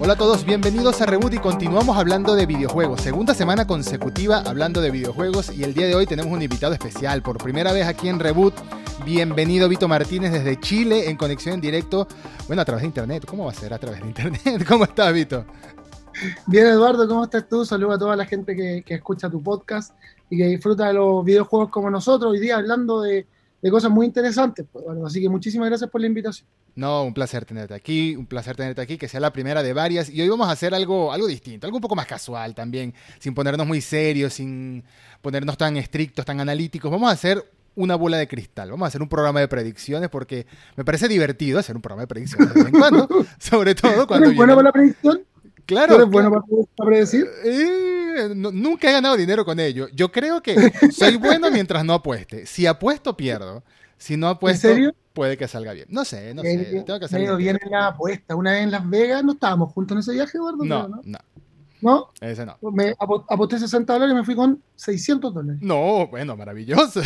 Hola a todos, bienvenidos a Reboot y continuamos hablando de videojuegos. Segunda semana consecutiva hablando de videojuegos y el día de hoy tenemos un invitado especial. Por primera vez aquí en Reboot, bienvenido Vito Martínez desde Chile en conexión en directo. Bueno, a través de internet. ¿Cómo va a ser a través de internet? ¿Cómo estás, Vito? Bien, Eduardo, ¿cómo estás tú? Saludo a toda la gente que, que escucha tu podcast y que disfruta de los videojuegos como nosotros. Hoy día hablando de, de cosas muy interesantes. Pues, bueno, así que muchísimas gracias por la invitación. No, un placer tenerte aquí, un placer tenerte aquí, que sea la primera de varias. Y hoy vamos a hacer algo, algo distinto, algo un poco más casual también, sin ponernos muy serios, sin ponernos tan estrictos, tan analíticos. Vamos a hacer una bola de cristal. Vamos a hacer un programa de predicciones porque me parece divertido hacer un programa de predicciones de vez en cuando, sobre todo cuando... ¿Eres bueno para la predicción? Claro. ¿Eres bueno para, predecir? Eh, no, nunca he ganado dinero con ello. Yo creo que soy bueno mientras no apueste. Si apuesto, pierdo. Si no apuesto, ¿En serio? puede que salga bien. No sé, no sé. Tengo que hacer me ha ido mi- bien en la apuesta. Una vez en Las Vegas no estábamos juntos en ese viaje, Eduardo. No, no, ¿No? ese no. Me apo- aposté 60 dólares y me fui con 600 dólares. No, bueno, maravilloso.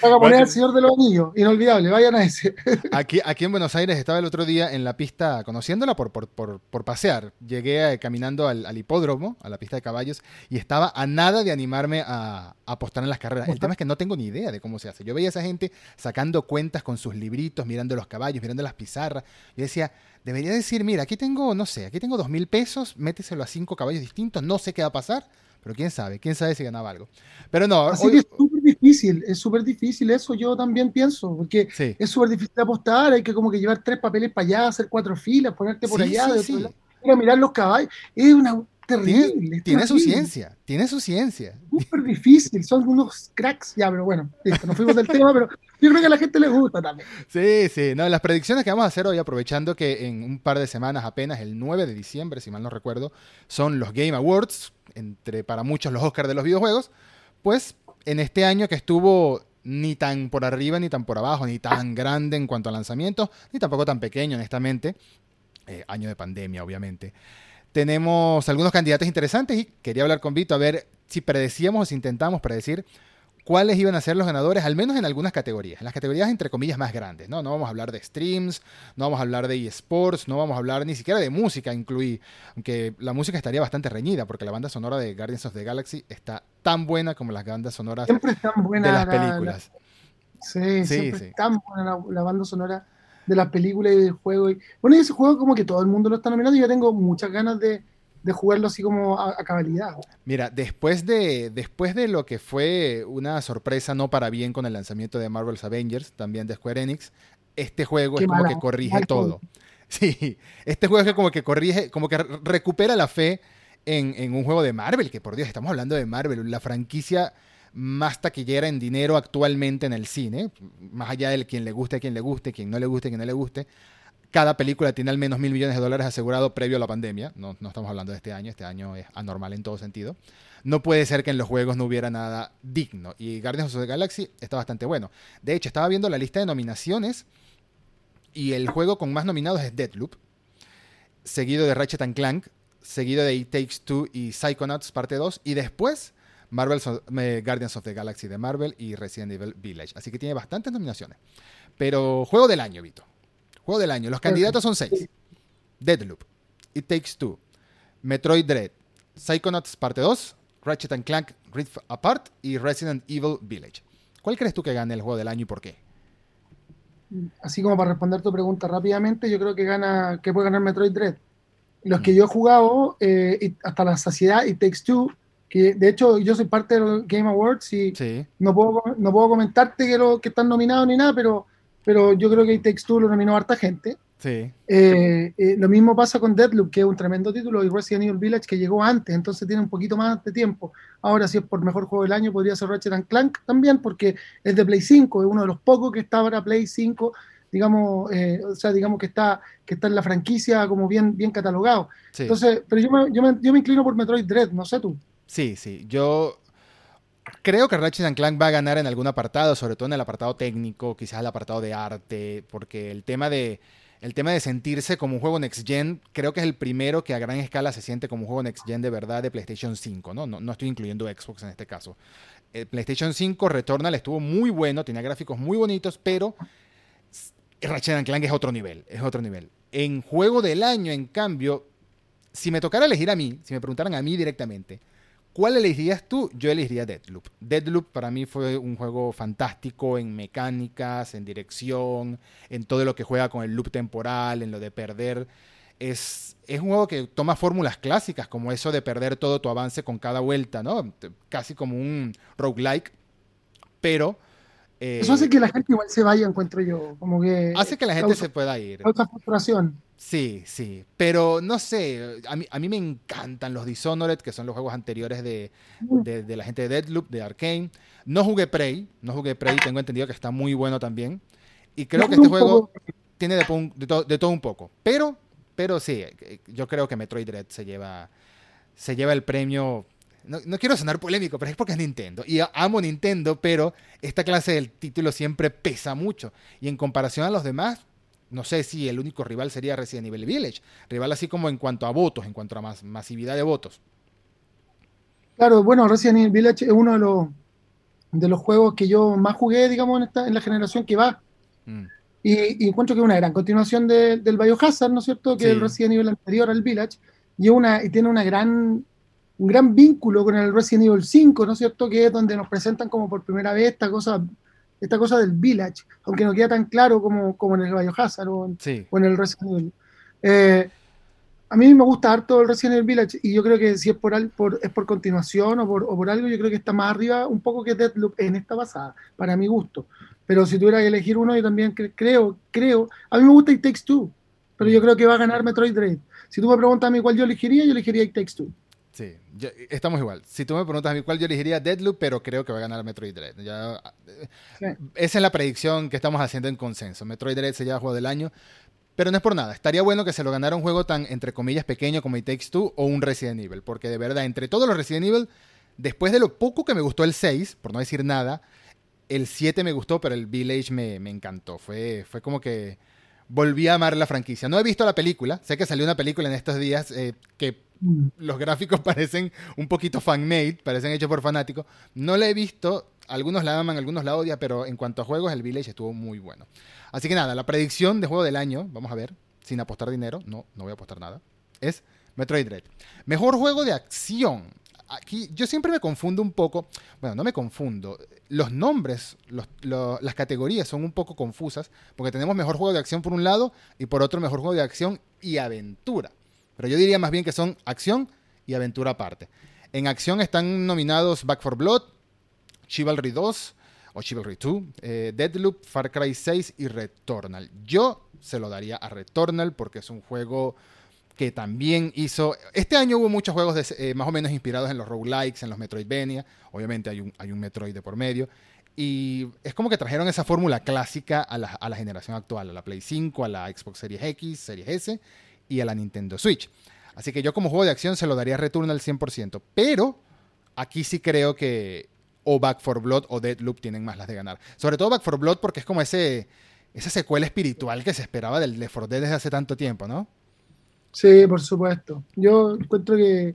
Bueno. poner al Señor de los Anillos. Inolvidable, vayan a ese. Aquí, aquí en Buenos Aires estaba el otro día en la pista, conociéndola por, por, por, por pasear. Llegué eh, caminando al, al hipódromo, a la pista de caballos, y estaba a nada de animarme a, a apostar en las carreras. El tema es que no tengo ni idea de cómo se hace. Yo veía a esa gente sacando cuentas con sus libritos, mirando los caballos, mirando las pizarras. Yo decía, debería decir, mira, aquí tengo, no sé, aquí tengo dos mil pesos, méteselo a cinco caballos distintos, no sé qué va a pasar, pero quién sabe, quién sabe si ganaba algo. Pero no, Así hoy- que es súper difícil, es súper difícil eso, yo también pienso, porque sí. es súper difícil apostar, hay que como que llevar tres papeles para allá, hacer cuatro filas, ponerte por Sí, allá, sí, de sí. otro lado, ir a mirar los caballos, es una terrible, Tiene, su ciencia, tiene su ciencia. súper difícil, son unos cracks, ya, pero bueno, listo, nos fuimos del tema, pero yo creo que a la gente le gusta también. Sí, sí, no, las predicciones que vamos a hacer hoy, aprovechando que en un par de semanas apenas, el 9 de diciembre, si mal no recuerdo, son los Game Awards, entre para muchos los Oscars de los videojuegos, pues en este año que estuvo ni tan por arriba ni tan por abajo, ni tan grande en cuanto a lanzamientos, ni tampoco tan pequeño, honestamente, eh, año de pandemia, obviamente. Tenemos algunos candidatos interesantes y quería hablar con Vito a ver si predecíamos o si intentamos predecir cuáles iban a ser los ganadores, al menos en algunas categorías, en las categorías entre comillas más grandes, ¿no? No vamos a hablar de streams, no vamos a hablar de eSports, no vamos a hablar ni siquiera de música, incluí, aunque la música estaría bastante reñida, porque la banda sonora de Guardians of the Galaxy está tan buena como las bandas sonoras Siempre es tan buena de las la- la- películas. sí, Sí, siempre sí. es tan buena la, la banda sonora de las películas y del juego. Y, bueno, y ese juego como que todo el mundo lo está nominando y yo tengo muchas ganas de, de jugarlo así como a, a cabalidad. Mira, después de, después de lo que fue una sorpresa no para bien con el lanzamiento de Marvel's Avengers, también de Square Enix, este juego Qué es como que corrige todo. Sí, este juego es que como que corrige, como que re- recupera la fe en, en un juego de Marvel, que por Dios, estamos hablando de Marvel, la franquicia más taquillera en dinero actualmente en el cine, más allá de quien le guste, quien le guste, quien no le guste, quien no le guste. Cada película tiene al menos mil millones de dólares asegurado previo a la pandemia. No, no estamos hablando de este año, este año es anormal en todo sentido. No puede ser que en los juegos no hubiera nada digno. Y Guardians of the Galaxy está bastante bueno. De hecho, estaba viendo la lista de nominaciones y el juego con más nominados es Deadloop, seguido de Ratchet Clank, seguido de It Takes Two y Psychonauts parte 2 y después Marvel's, eh, Guardians of the Galaxy de Marvel y Resident Evil Village. Así que tiene bastantes nominaciones. Pero juego del año, Vito. Juego del año. Los candidatos son seis. Deadloop, It Takes Two, Metroid Dread, Psychonauts parte 2, Ratchet and Clank Rift Apart y Resident Evil Village. ¿Cuál crees tú que gane el juego del año y por qué? Así como para responder tu pregunta rápidamente, yo creo que gana, que puede ganar Metroid Dread. Los que yo he jugado eh, hasta la saciedad y Takes Two, que de hecho yo soy parte de los Game Awards y Sí. no puedo, no puedo comentarte que, lo, que están nominados ni nada, pero, pero yo creo que It Takes Two lo nominó harta gente. Sí. Eh, eh, lo mismo pasa con Deadloop, que es un tremendo título, y Resident Evil Village, que llegó antes, entonces tiene un poquito más de tiempo. Ahora, si es por mejor juego del año, podría ser Ratchet and Clank también, porque es de Play 5, es uno de los pocos que está para Play 5, digamos, eh, o sea, digamos que está, que está en la franquicia como bien, bien catalogado. Sí. Entonces, pero yo me, yo, me, yo me inclino por Metroid Dread, no sé tú. Sí, sí. Yo creo que Ratchet Clank va a ganar en algún apartado, sobre todo en el apartado técnico, quizás el apartado de arte, porque el tema de el tema de sentirse como un juego next gen, creo que es el primero que a gran escala se siente como un juego next gen de verdad de PlayStation 5, ¿no? No, no estoy incluyendo Xbox en este caso. El PlayStation 5 Returnal estuvo muy bueno, tenía gráficos muy bonitos, pero Ratchet Clank es otro nivel, es otro nivel. En juego del año, en cambio, si me tocara elegir a mí, si me preguntaran a mí directamente, ¿cuál elegirías tú? Yo elegiría Deadloop. Deadloop para mí fue un juego fantástico en mecánicas, en dirección, en todo lo que juega con el loop temporal, en lo de perder. Es, es un juego que toma fórmulas clásicas, como eso de perder todo tu avance con cada vuelta, ¿no? Casi como un roguelike, pero eh, Eso hace que la gente igual se vaya, encuentro yo. Como que hace que la gente se pueda ir. Otra frustración. Sí, sí. Pero no sé, a mí, a mí me encantan los Dishonored, que son los juegos anteriores de, de, la gente de Deadloop, de Arkane. No jugué Prey, no jugué Prey, tengo entendido que está muy bueno también. Y creo que este juego tiene de, de, todo un poco. Pero, pero sí, eh, yo creo que Metroid Dread se lleva, se lleva el premio no, quiero sonar polémico, pero es porque es Nintendo. Y amo Nintendo, pero esta clase del título siempre pesa mucho. Y en comparación a los demás, no sé si el único rival sería Resident Evil Village. Rival así como en cuanto a votos, en cuanto a más, masividad de votos. Claro, bueno, Resident Evil Village es uno de los, de los juegos que yo más jugué, digamos, en, esta, en la generación que va. Mm. Y, encuentro que es una gran continuación del Biohazard, ¿no es cierto? Que es el Resident Evil anterior al Village. Y, una, y tiene una gran un gran vínculo con el Resident Evil 5, ¿no es cierto? Que es donde nos presentan como por primera vez esta cosa, esta cosa del Village, aunque no queda tan claro como, como en el Biohazard o en, o en el Resident Evil. Eh, a mí me gusta harto el Resident Evil Village y yo creo que si es por, por, es por continuación o por, o por, algo, yo creo que está más arriba un poco que Deadloop en esta pasada, para mi gusto. Pero si tuviera que elegir uno, yo también creo, creo, a mí me gusta It Takes Two, pero yo creo que va a ganar Metroid Dread. Si tú me preguntas a mí cuál yo elegiría, yo elegiría It Takes Two. Sí, estamos igual. Si tú me preguntas a mí cuál yo elegiría Deadloop, pero creo que va a ganar Metroid Dread. Esa es la predicción que estamos haciendo en consenso. Metroid Dread se lleva juego del año, pero no es por nada. Estaría bueno que se lo ganara un juego tan, entre comillas, pequeño como It Takes Two o un Resident Evil, porque de verdad, entre todos los Resident Evil, después de lo poco que me gustó el 6, por no decir nada, el 7 me gustó, pero el Village me, encantó. Fue, fue como que volví a amar la franquicia. No he visto la película, sé que salió una película en estos días eh, que los gráficos parecen un poquito fan-made, parecen hechos por fanáticos. No la he visto, algunos la aman, algunos la odian, pero en cuanto a juegos, el Village estuvo muy bueno. Así que nada, la predicción de juego del año, vamos a ver, sin apostar dinero, no, no voy a apostar nada, es Metroid Dread. Mejor juego de acción. Aquí yo siempre me confundo un poco, bueno, no me confundo, los nombres, las categorías son un poco confusas, porque tenemos mejor juego de acción por un lado y por otro mejor juego de acción y aventura. Pero yo diría más bien que son acción y aventura aparte. En acción están nominados Back for Blood, Chivalry 2 o Chivalry 2, eh, Deadloop, Far Cry 6 y Returnal. Yo se lo daría a Returnal porque es un juego que también hizo... Este año hubo muchos juegos eh, más o menos inspirados en los roguelikes, en los Metroidvania. Obviamente hay un, hay un Metroid de por medio. Y es como que trajeron esa fórmula clásica a la, a la generación actual, a la Play 5, a la Xbox Series X, Series S y a la Nintendo Switch. Así que yo como juego de acción se lo daría Return al 100%. Pero aquí sí creo que o Back for Blood o Deadloop tienen más las de ganar. Sobre todo Back for Blood porque es como ese, esa secuela espiritual que se esperaba del Left 4 Dead desde hace tanto tiempo, ¿no? Sí, por supuesto. Yo encuentro que,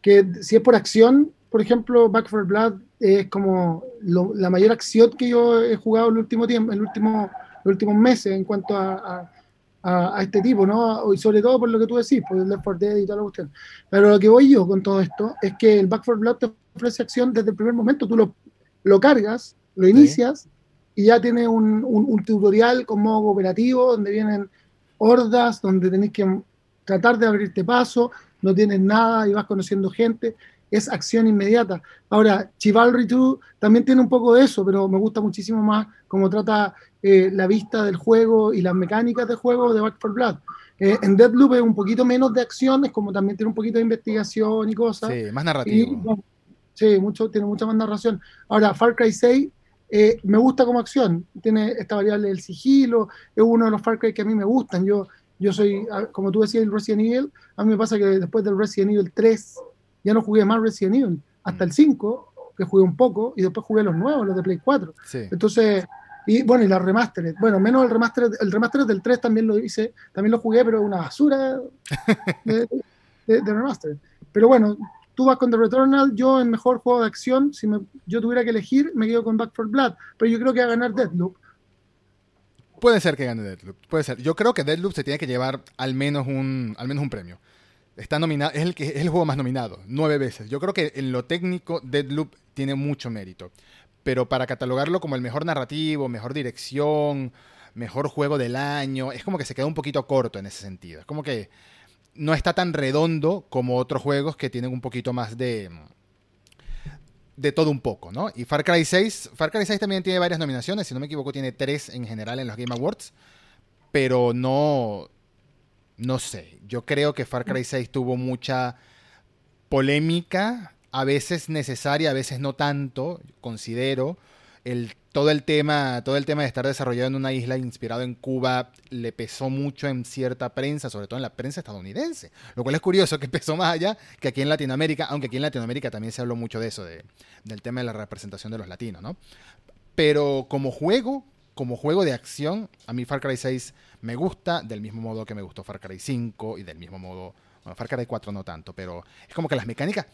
que si es por acción, por ejemplo, Back for Blood es como la mayor acción que yo he jugado el último tiempo, el último, los últimos meses en cuanto a, a, este tipo, ¿no? Y sobre todo por lo que tú decís, por el Left 4 Dead y toda la cuestión. Pero lo que voy yo con todo esto es que el Back 4 Blood te ofrece acción desde el primer momento. Tú lo, lo cargas, lo inicias y ya tiene un, un, tutorial con modo cooperativo donde vienen hordas, donde tenés que tratar de abrirte paso, no tienes nada y vas conociendo gente. Es acción inmediata. Ahora, Chivalry 2 también tiene un poco de eso, pero me gusta muchísimo más cómo trata eh, la vista del juego y las mecánicas del juego de Back 4 Blood. Eh, en Deadloop es un poquito menos de acción, es como también tiene un poquito de investigación y cosas. Sí, más narrativo. sí, mucho, tiene mucha más narración. Ahora, Far Cry 6 eh, me gusta como acción, tiene esta variable del sigilo, es uno de los Far Cry que a mí me gustan. Yo, yo soy, como tú decías, el Resident Evil, a mí me pasa que después del Resident Evil 3 ya no jugué más Resident Evil, hasta mm. el 5, que jugué un poco, y después jugué los nuevos, los de Play 4. Entonces, y bueno, y la remastered. Bueno, menos el remaster, el remaster del 3 también lo hice, también lo jugué, pero una basura de, de, remastered. Pero bueno, tú vas con The Returnal, yo en mejor juego de acción, si me, yo tuviera que elegir, me quedo con Back for Blood, pero yo creo que va a ganar Deadloop. Puede ser que gane Deadloop, puede ser. Yo creo que Deadloop se tiene que llevar al menos un, al menos un premio. Está nominado, es el, que, es el juego más nominado, nueve veces. Yo creo que en lo técnico Deadloop tiene mucho mérito. Pero para catalogarlo como el mejor narrativo, mejor dirección, mejor juego del año, es como que se queda un poquito corto en ese sentido. Es como que no está tan redondo como otros juegos que tienen un poquito más de de todo un poco, ¿no? Y Far Cry 6, Far Cry 6 también tiene varias nominaciones, si no me equivoco tiene tres en general en los Game Awards, pero no, no sé, yo creo que Far Cry 6 tuvo mucha polémica, a veces necesaria, a veces no tanto, considero, el, todo, el tema, todo el tema de estar desarrollado en una isla inspirado en Cuba le pesó mucho en cierta prensa, sobre todo en la prensa estadounidense. Lo cual es curioso que pesó más allá que aquí en Latinoamérica, aunque aquí en Latinoamérica también se habló mucho de eso, de, del tema de la representación de los latinos, ¿no? Pero como juego, como juego de acción, a mí Far Cry 6 me gusta, del mismo modo que me gustó Far Cry 5 y del mismo modo, bueno, Far Cry 4 no tanto, pero es como que las mecánicas...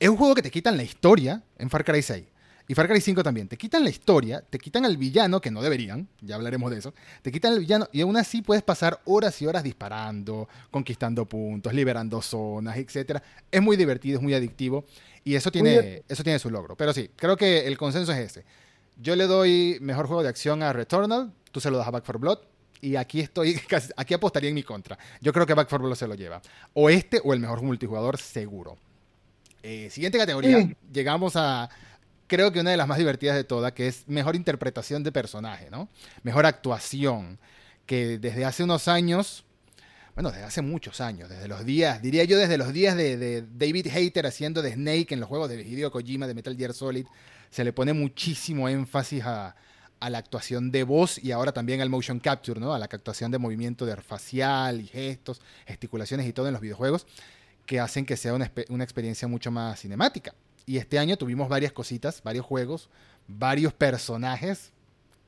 Es un juego que te quitan la historia en Far Cry 6 y Far Cry 5 también. Te quitan la historia, te quitan al villano, que no deberían, ya hablaremos de eso. Te quitan al villano y aún así puedes pasar horas y horas disparando, conquistando puntos, liberando zonas, etc. Es muy divertido, es muy adictivo y eso tiene, eso tiene su logro. Pero sí, creo que el consenso es ese. Yo le doy mejor juego de acción a Returnal, tú se lo das a Back 4 Blood. Y aquí estoy, aquí apostaría en mi contra. Yo creo que Back 4 Blood se lo lleva. O este o el mejor multijugador seguro. Eh, siguiente categoría. Llegamos a, creo que una de las más divertidas de todas, que es mejor interpretación de personaje, ¿no? Mejor actuación, que desde hace unos años, bueno, desde hace muchos años, desde los días, diría yo desde los días de, David Hayter haciendo de Snake en los juegos de Hideo Kojima de Metal Gear Solid, se le pone muchísimo énfasis a, la actuación de voz y ahora también al motion capture, ¿no? A la captación de movimiento de facial y gestos, gesticulaciones y todo en los videojuegos, que hacen que sea una, una experiencia mucho más cinemática. Y este año tuvimos varias cositas, varios juegos, varios personajes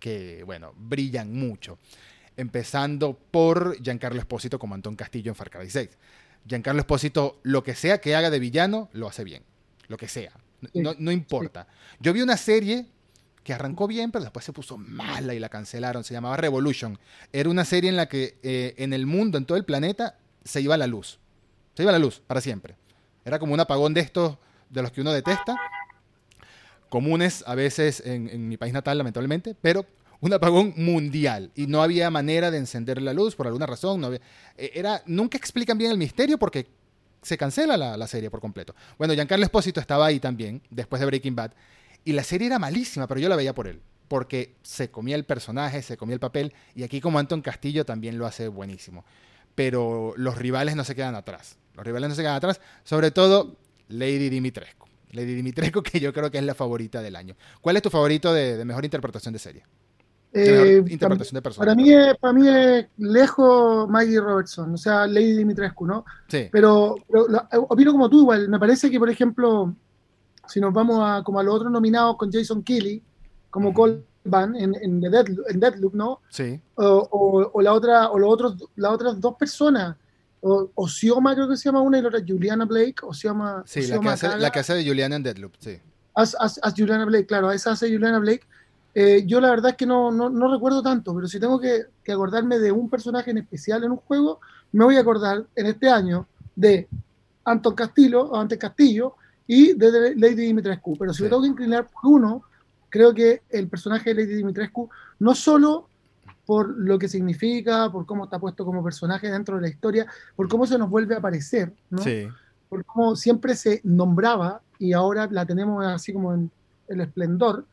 que, bueno, brillan mucho. Empezando por Giancarlo Espósito como Antón Castillo en Far Cry 6. Giancarlo Espósito, lo que sea que haga de villano, lo hace bien. Lo que sea. No, importa. Yo vi una serie que arrancó bien, pero después se puso mala y la cancelaron. Se llamaba Revolution. Era una serie en la que eh, en el mundo, en todo el planeta, se iba la luz. Se iba la luz para siempre. Era como un apagón de estos de los que uno detesta, comunes a veces en, mi país natal, lamentablemente, pero un apagón mundial y no había manera de encender la luz por alguna razón. No e, era, nunca explican bien el misterio porque se cancela la, serie por completo. Bueno, Giancarlo Espósito estaba ahí también, después de Breaking Bad, y la serie era malísima, pero yo la veía por él, porque se comía el personaje, se comía el papel, y aquí como Anton Castillo también lo hace buenísimo. Pero los rivales no se quedan atrás. Los rivales no se quedan atrás, sobre todo Lady Dimitrescu. Lady Dimitrescu, que yo creo que es la favorita del año. ¿Cuál es tu favorito de, mejor interpretación de serie? Eh, interpretación de personaje. Para mí, es, para mí es lejos Maggie Robertson, o sea, Lady Dimitrescu, ¿no? Sí. Pero, opino como tú igual. Me parece que, por ejemplo, si nos vamos a como a los otros nominados con Jason Kelly, como Cole Van en, en, Deadloop, ¿no? Sí. O, o, la otra, o los otros, las otras dos personas o, Osioma creo que se llama una y la otra Juliana Blake, o se llama... Sí, la que, hace, la que, hace, de Juliana en Deadloop, sí. Haz, Juliana Blake, claro, esa hace Juliana Blake. Eh, yo la verdad es que no, no, no, recuerdo tanto, pero si tengo que, que, acordarme de un personaje en especial en un juego, me voy a acordar en este año de Anton Castillo, o Antes Castillo, y de Lady Dimitrescu. Pero si me tengo que inclinar por uno, creo que el personaje de Lady Dimitrescu no solo por lo que significa, por cómo está puesto como personaje dentro de la historia, por cómo se nos vuelve a aparecer, ¿no? Por cómo siempre se nombraba y ahora la tenemos así como en el esplendor,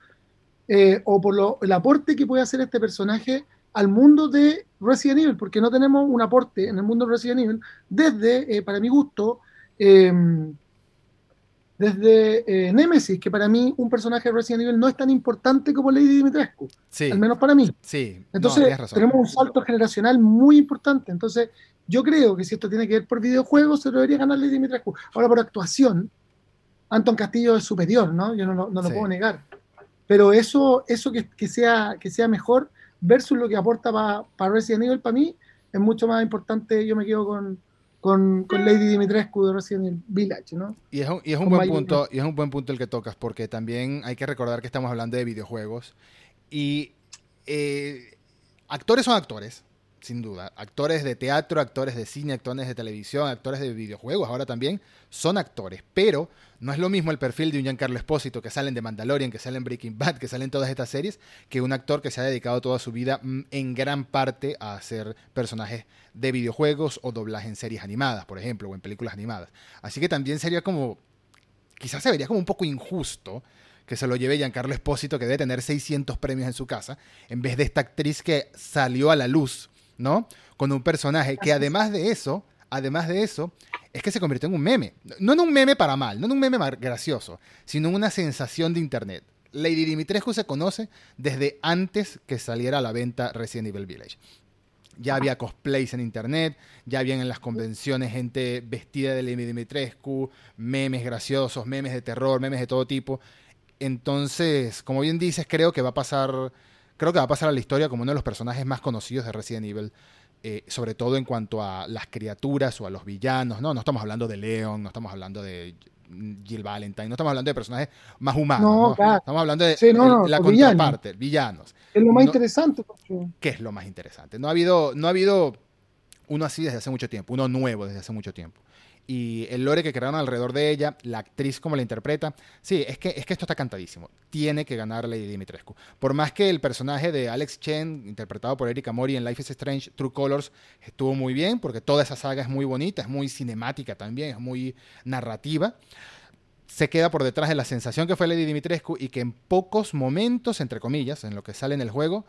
eh, o por lo, el aporte que puede hacer este personaje al mundo de Resident Evil, porque no tenemos un aporte en el mundo de Resident Evil desde, eh, para mi gusto, eh, desde eh, Nemesis, que para mí un personaje de Resident Evil no es tan importante como Lady Dimitrescu, sí. al menos para mí. Sí. Entonces tenemos un salto generacional muy importante. Entonces yo creo que si esto tiene que ver por videojuegos, se debería ganar Lady Dimitrescu. Ahora por actuación, Anton Castillo es superior, ¿no? Yo no, lo puedo negar. Pero eso, eso que, sea, que sea mejor versus lo que aporta para Resident Evil, para mí, es mucho más importante. Yo me quedo con, con, Lady Dimitrescu de Resident Village, ¿no? Y es un, y es un buen punto, y es un buen punto el que tocas, porque también hay que recordar que estamos hablando de videojuegos y eh, actores son actores, sin duda. Actores de teatro, actores de cine, actores de televisión, actores de videojuegos, ahora también son actores. Pero no es lo mismo el perfil de un Giancarlo Espósito que salen de Mandalorian, que salen Breaking Bad, que salen todas estas series, que un actor que se ha dedicado toda su vida mm, en gran parte a hacer personajes de videojuegos o doblaje en series animadas, por ejemplo, o en películas animadas. Así que también sería como, quizás se vería como un poco injusto que se lo lleve Giancarlo Espósito, que debe tener 600 premios en su casa, en vez de esta actriz que salió a la luz, ¿no? Con un personaje que además de eso, además de eso, es que se convirtió en un meme. No en un meme para mal, no en un meme gracioso, sino en una sensación de internet. Lady Dimitrescu se conoce desde antes que saliera a la venta Resident Evil Village. Ya había cosplays en internet, ya habían en las convenciones gente vestida de Lady Dimitrescu, memes graciosos, memes de terror, memes de todo tipo. Entonces, como bien dices, creo que va a pasar, creo que va a pasar a la historia como uno de los personajes más conocidos de Resident Evil, eh, sobre todo en cuanto a las criaturas o a los villanos, ¿no? No estamos hablando de Leon, no estamos hablando de Jill Valentine, no estamos hablando de personajes más humanos, no, estamos hablando de la contraparte, villanos. Es lo más interesante. ¿Qué es lo más interesante? No ha habido, no ha habido uno así desde hace mucho tiempo, uno nuevo desde hace mucho tiempo y el lore que crearon alrededor de ella, la actriz como la interpreta, sí, es que, es que esto está cantadísimo. Tiene que ganar Lady Dimitrescu. Por más que el personaje de Alex Chen, interpretado por Erika Mori en Life is Strange, True Colors, estuvo muy bien, porque toda esa saga es muy bonita, es muy cinemática también, es muy narrativa. Se queda por detrás de la sensación que fue Lady Dimitrescu y que en pocos momentos, entre comillas, en lo que sale en el juego,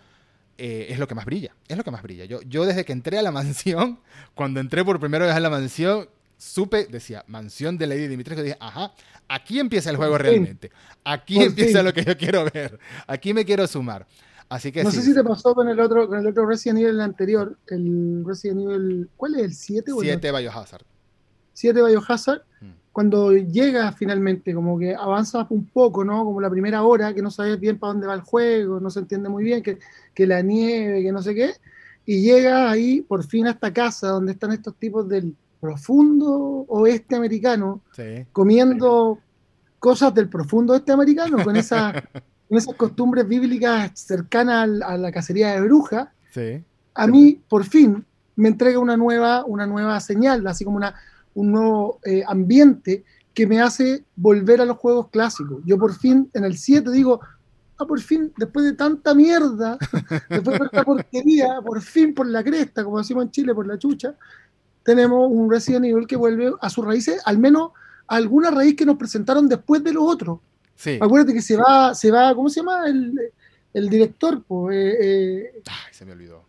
eh, es lo que más brilla. Es lo que más brilla. Yo, yo desde que entré a la mansión, cuando entré por primera vez a la mansión, supe, decía, mansión de Lady Dimitrescu, dije, ajá, aquí empieza el juego realmente. Aquí empieza lo que yo quiero ver. Aquí me quiero sumar. Así que no sé si te pasó con el otro, con el otro Resident Evil anterior, el Resident Evil, ¿cuál es el 7 o 7 Biohazard. 7 Biohazard, mm. cuando llega finalmente, como que avanza un poco, ¿no? Como la primera hora, que no sabes bien para dónde va el juego, no se entiende muy bien, que, que la nieve, que no sé qué, y llega ahí por fin a esta casa donde están estos tipos del profundo oeste americano, comiendo cosas del profundo oeste americano, con, esa, esas costumbres bíblicas cercanas a la cacería de brujas, a mí, por fin, me entrega una nueva, una nueva señal, así como una, un nuevo eh, ambiente que me hace volver a los juegos clásicos. Yo por fin, en el 7 digo, ah, por fin, después de tanta mierda, después de tanta porquería, por fin por la cresta, como decimos en Chile, por la chucha, tenemos un Resident Evil que vuelve a sus raíces, al menos a alguna raíz que nos presentaron después de los otros. Sí. Acuérdate que se va, se va, ¿cómo se llama? El, director, pues. Eh, Ay, se me olvidó.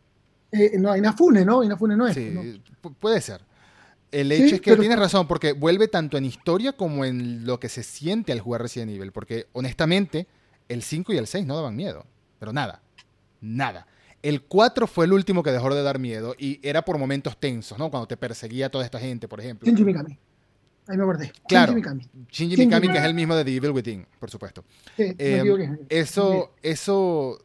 Eh, no, Inafune, ¿no? Inafune no es. Sí, puede ser. El hecho es que tienes razón, porque vuelve tanto en historia como en lo que se siente al jugar Resident Evil. Porque honestamente, el 5 y el 6 no daban miedo. Pero nada. Nada. El 4 fue el último que dejó de dar miedo y era por momentos tensos, ¿no? Cuando te perseguía toda esta gente, por ejemplo. Shinji Mikami. Ahí me acordé. Claro. Shinji Mikami. Shinji Mikami, que es el mismo de The Evil Within, por supuesto. Sí, eh, eso, eso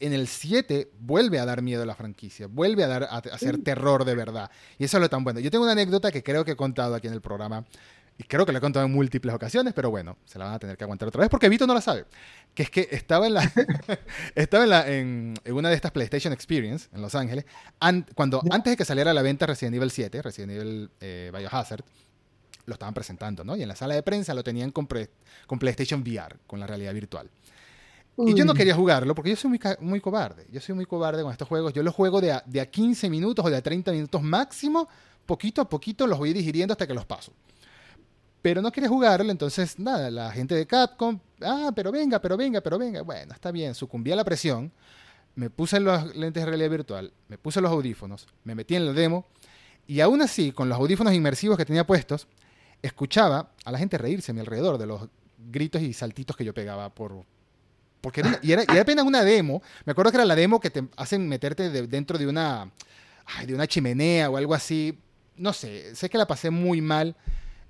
en el 7 vuelve a dar miedo a la franquicia, vuelve a, dar, a hacer terror de verdad. Y eso es lo tan bueno. Yo tengo una anécdota que creo que he contado aquí en el programa y creo que lo he contado en múltiples ocasiones, pero bueno, se la van a tener que aguantar otra vez porque Vito no la sabe. Que es que estaba en la estaba en, la, en, una de estas PlayStation Experience en Los Ángeles, cuando antes de que saliera a la venta Resident Evil 7, Resident Evil eh, Biohazard, lo estaban presentando, ¿no? Y en la sala de prensa lo tenían con, con PlayStation VR, con la realidad virtual. Y yo no quería jugarlo porque yo soy muy, muy cobarde. Yo soy muy cobarde con estos juegos. Yo los juego de a, de a 15 minutos o de a 30 minutos máximo. Poquito a poquito los voy digiriendo hasta que los paso pero no quiere jugarlo, entonces nada, la gente de Capcom, ah, pero venga, pero venga, pero venga, bueno, está bien, sucumbí a la presión, me puse los lentes de realidad virtual, me puse los audífonos, me metí en la demo, y aún así, con los audífonos inmersivos que tenía puestos, escuchaba a la gente reírse a mi alrededor de los gritos y saltitos que yo pegaba por... Porque era, y, era, apenas una demo, me acuerdo que era la demo que te hacen meterte dentro de una, de una chimenea o algo así, no sé, sé que la pasé muy mal,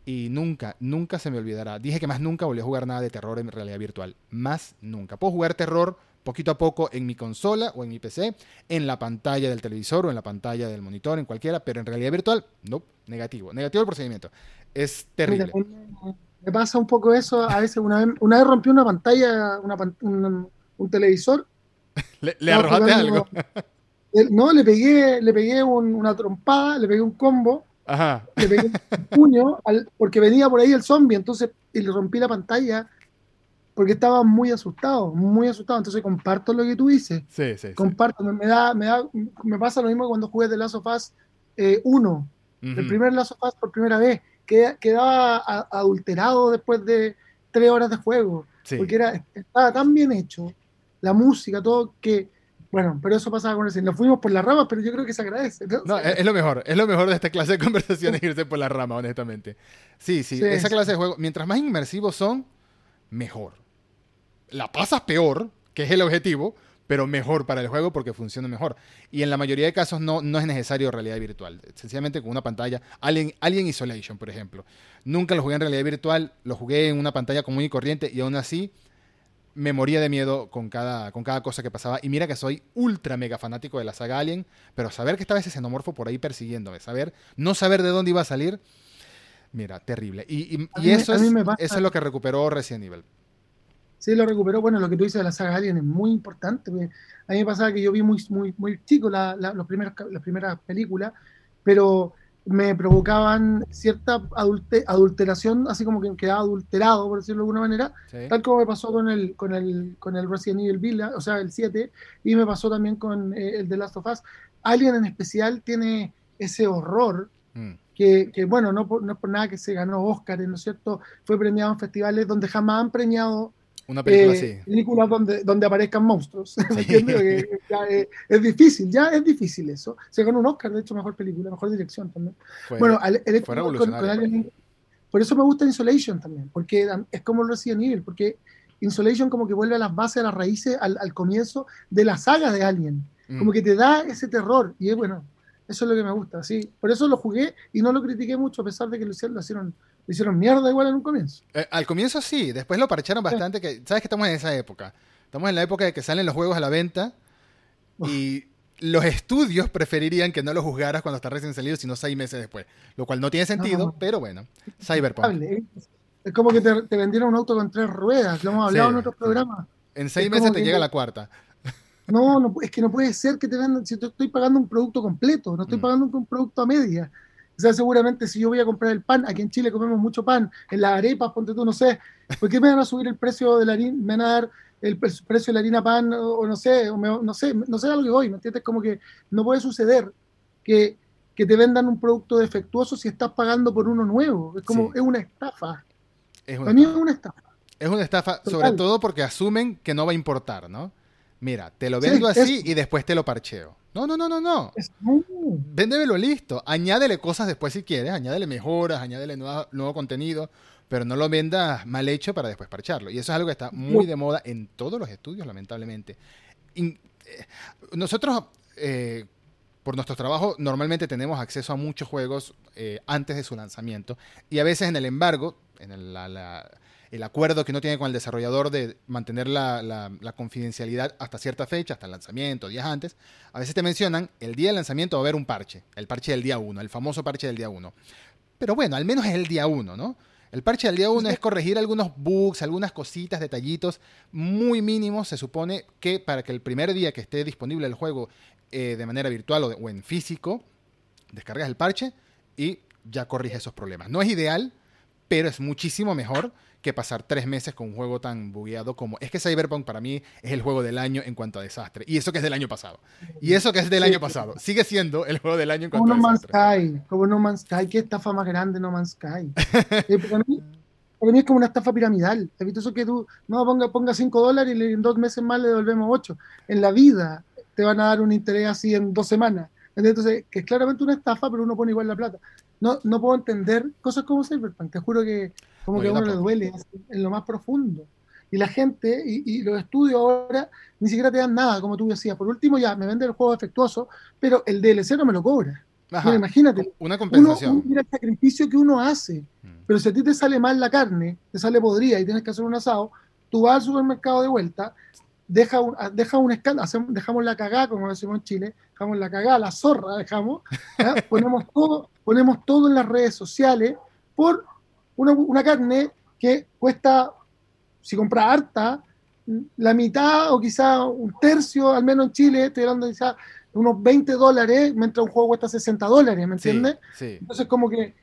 y nunca, nunca se me olvidará. Dije que más nunca volví a jugar nada de terror en realidad virtual. Más nunca. Puedo jugar terror poquito a poco en mi consola o en mi PC, en la pantalla del televisor o en la pantalla del monitor, en cualquiera, pero en realidad virtual, no, negativo. Negativo el procedimiento. Es terrible. me pasa un poco eso. A veces una vez, una vez rompí una pantalla, una, un, televisor. ¿Le, arrojaste algo? no, le pegué, le pegué una trompada, le pegué un combo, Ajá. le pegué un puño, porque venía por ahí el zombie, entonces y le rompí la pantalla porque estaba muy asustado, muy asustado. Entonces comparto lo que tú dices. Sí, sí. Comparto, Me, da, me, da, me pasa lo mismo cuando jugué de Last of Us 1, el primer Last of Us por primera vez, que quedaba adulterado después de tres horas de juego, porque era, estaba tan bien hecho, la música, todo, que bueno, pero eso pasaba con el Nos fuimos por las ramas, pero yo creo que se agradece. No, es, lo mejor. Es lo mejor de esta clase de conversaciones irse por las ramas, honestamente. Sí, sí, esa clase de juego, mientras más inmersivos son, mejor. La pasas peor, que es el objetivo, pero mejor para el juego porque funciona mejor. Y en la mayoría de casos no, no es necesario realidad virtual. Sencillamente con una pantalla. Alien, Alien Isolation, por ejemplo. Nunca lo jugué en realidad virtual, lo jugué en una pantalla común y corriente y aún así me moría de miedo con cada, con cada cosa que pasaba. Y mira que soy ultra mega fanático de la saga Alien, pero saber que estaba ese xenomorfo por ahí persiguiéndome, saber, no saber de dónde iba a salir, mira, terrible. Y, eso, es, eso es lo que recuperó Resident Evil. Sí, lo recuperó. Bueno, lo que tú dices de la saga Alien es muy importante. A mí me pasaba que yo vi muy, muy, muy chico la, los primeros, las primeras películas, pero me provocaban cierta adulteración, así como que quedaba adulterado, por decirlo de alguna manera, tal como me pasó con el, con el, con el Resident Evil Villa, o sea, el 7, y me pasó también con eh, el The Last of Us. Alien en especial tiene ese horror mm. que, que, bueno, no, no es por nada que se ganó Oscar, ¿no es cierto? Fue premiado en festivales donde jamás han premiado una película eh, así. Películas donde, donde aparezcan monstruos. es, difícil, ya es difícil eso. Se ganó un Oscar, de hecho, mejor película, mejor dirección también. bueno, por eso me gusta Insolation también, porque es como Resident Evil, porque Insolation como que vuelve a las bases, a las raíces, al, al comienzo de la saga de Alien. Mm. Como que te da ese terror. Y es bueno, eso es lo que me gusta. Sí. Por eso lo jugué y no lo critiqué mucho, a pesar de que lo hicieron lo hicieron mierda igual en un comienzo. Eh, al comienzo sí, después lo parcharon bastante, que sabes que estamos en esa época. Estamos en la época de que salen los juegos a la venta y los estudios preferirían que no los juzgaras cuando está recién salido, sino seis meses después. Lo cual no tiene sentido, pero bueno, Cyberpunk. Es como que te, vendieron un auto con tres ruedas, lo hemos hablado en otros programas. En seis meses te llega la cuarta. No, no, es que no puede ser que te vendan, si estoy pagando un producto completo, no estoy mm. pagando un producto a media. O sea, seguramente si yo voy a comprar el pan, aquí en Chile comemos mucho pan, en las arepas, ponte tú, no sé, ¿por qué me van a subir el precio de la harina, me van a dar el precio de la harina pan, o, no sé, o no sé, no sé a lo que voy, ¿me entiendes? Como que no puede suceder que, que te vendan un producto defectuoso si estás pagando por uno nuevo. Es como, es una estafa. Es una Para mí es una estafa. Es una estafa, sobre todo porque asumen que no va a importar, ¿no? Mira, te lo vendo así y después te lo parcheo. No, no, no, no, no. Véndemelo listo. Añádele cosas después si quieres, añádele mejoras, añádele nuevo contenido, pero no lo vendas mal hecho para después parcharlo. Y eso es algo que está muy de moda en todos los estudios, lamentablemente. Eh, nosotros, eh, por nuestro trabajo, normalmente tenemos acceso a muchos juegos eh, antes de su lanzamiento y a veces en el embargo, en la el acuerdo que uno tiene con el desarrollador de mantener la, confidencialidad hasta cierta fecha, hasta el lanzamiento, días antes, a veces te mencionan, el día del lanzamiento va a haber un parche, el parche del día 1, el famoso parche del día 1. Pero bueno, al menos es el día 1, ¿no? El parche del día 1 es corregir algunos bugs, algunas cositas, detallitos muy mínimos. Se supone que para que el primer día que esté disponible el juego eh, de manera virtual o, en físico, descargas el parche y ya corrige esos problemas. No es ideal, pero es muchísimo mejor que pasar tres meses con un juego tan bugueado como... Es que Cyberpunk para mí es el juego del año en cuanto a desastre. Y eso que es del año pasado. Y eso que es del año pasado. Sigue siendo el juego del año en cuanto a desastre. No Man's Sky. Como No Man's Sky. Qué estafa más grande No Man's Sky. Eh, para, mí, es como una estafa piramidal. ¿Has visto eso que tú, no, ponga, ponga cinco dólares y en dos meses más le devolvemos ocho? En la vida te van a dar un interés así en dos semanas. Entonces, que es claramente una estafa, pero uno pone igual la plata. No, no puedo entender cosas como Cyberpunk. Te juro que como que a uno le duele en lo más profundo. Y la gente y, los estudios ahora ni siquiera te dan nada, como tú decías. Por último, ya me vende el juego defectuoso, pero el DLC no me lo cobra. imagínate. Una compensación. mira el sacrificio que uno hace. Mm. Pero si a ti te sale mal la carne, te sale podrida y tienes que hacer un asado, tú vas al supermercado de vuelta, deja un, deja un escándalo, dejamos la cagada, como decimos en Chile, dejamos la cagada, la zorra, dejamos, ponemos todo, ponemos todo en las redes sociales por una, carne que cuesta, si compras harta, la mitad o quizá un tercio, al menos en Chile, estoy hablando quizá unos 20 dólares, mientras un juego cuesta 60 dólares, ¿me entiendes? Sí, Entonces, como que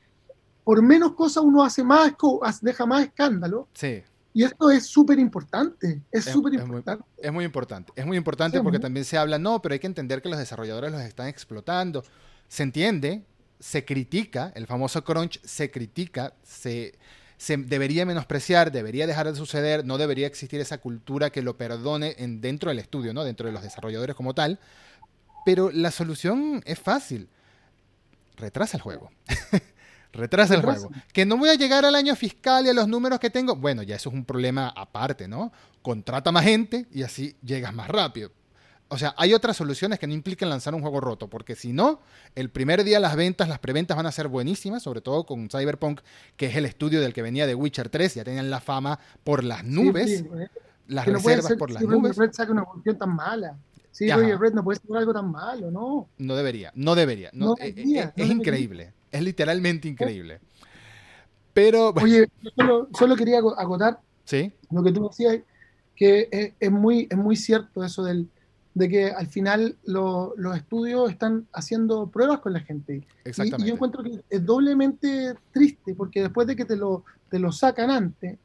por menos cosas uno hace más, deja más escándalo. Sí. Y esto es súper importante, es súper importante. Es muy importante, es muy importante porque también se habla, no, pero hay que entender que los desarrolladores los están explotando. Se entiende, se critica, el famoso crunch se critica, se, se debería menospreciar, debería dejar de suceder, no debería existir esa cultura que lo perdone en, dentro del estudio, ¿no? dentro de los desarrolladores como tal. Pero la solución es fácil. Retrasa el juego. Retrasa el juego. Que no voy a llegar al año fiscal y a los números que tengo. Bueno, ya eso es un problema aparte, ¿no? Contrata más gente y así llegas más rápido. O sea, hay otras soluciones que no impliquen lanzar un juego roto, porque si no, el primer día las ventas, las preventas van a ser buenísimas, sobre todo con Cyberpunk, que es el estudio del que venía de Witcher 3, ya tenían la fama por las nubes, las reservas por las nubes. Red saca una tan mala. Sí, Red no puede ser algo tan malo, ¿no? No debería, no debería. No, eh, eh, es, increíble. Es literalmente increíble. Pero. Oye, yo solo, quería agotar ¿Sí? lo que tú decías, que es, muy, es muy cierto eso del, de que al final los estudios están haciendo pruebas con la gente. Exactamente. Y, yo encuentro que es doblemente triste, porque después de que te lo, te lo sacan antes,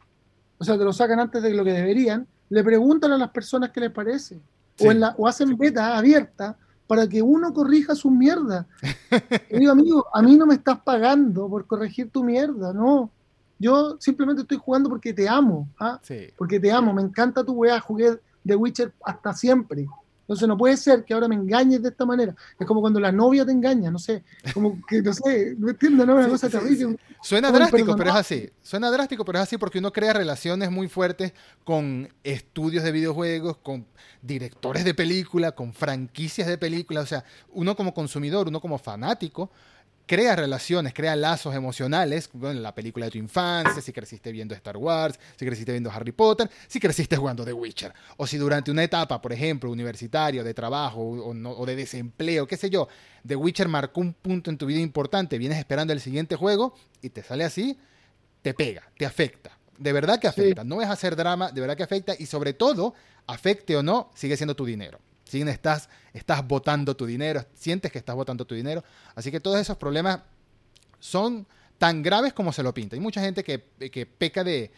o sea, te lo sacan antes de lo que deberían, le preguntan a las personas qué les parece. O, en la, o hacen beta abierta para que uno corrija su mierda. y digo, amigo, a mí no me estás pagando por corregir tu mierda, no. Yo simplemente estoy jugando porque te amo, ¿ah? porque te amo, me encanta tu weá, jugué The Witcher hasta siempre. Entonces no puede ser que ahora me engañes de esta manera. Es como cuando la novia te engaña, no sé. Como que, no sé, no entiendo, no es una cosa terrible. Suena drástico, pero es así. Suena drástico, pero es así porque uno crea relaciones muy fuertes con estudios de videojuegos, con directores de película, con franquicias de película. O sea, uno como consumidor, uno como fanático, crea relaciones, crea lazos emocionales con la película de tu infancia, si creciste viendo Star Wars, si creciste viendo Harry Potter, si creciste jugando The Witcher, o si durante una etapa, por ejemplo, universitaria, de trabajo o, de desempleo, qué sé yo, The Witcher marcó un punto en tu vida importante, vienes esperando el siguiente juego y te sale así, te pega, te afecta. De verdad que afecta, no es hacer drama, de verdad que afecta y sobre todo, afecte o no, sigue siendo tu dinero estás, estás botando tu dinero, sientes que estás botando tu dinero. Así que todos esos problemas son tan graves como se lo pinta. Hay mucha gente que, que peca de,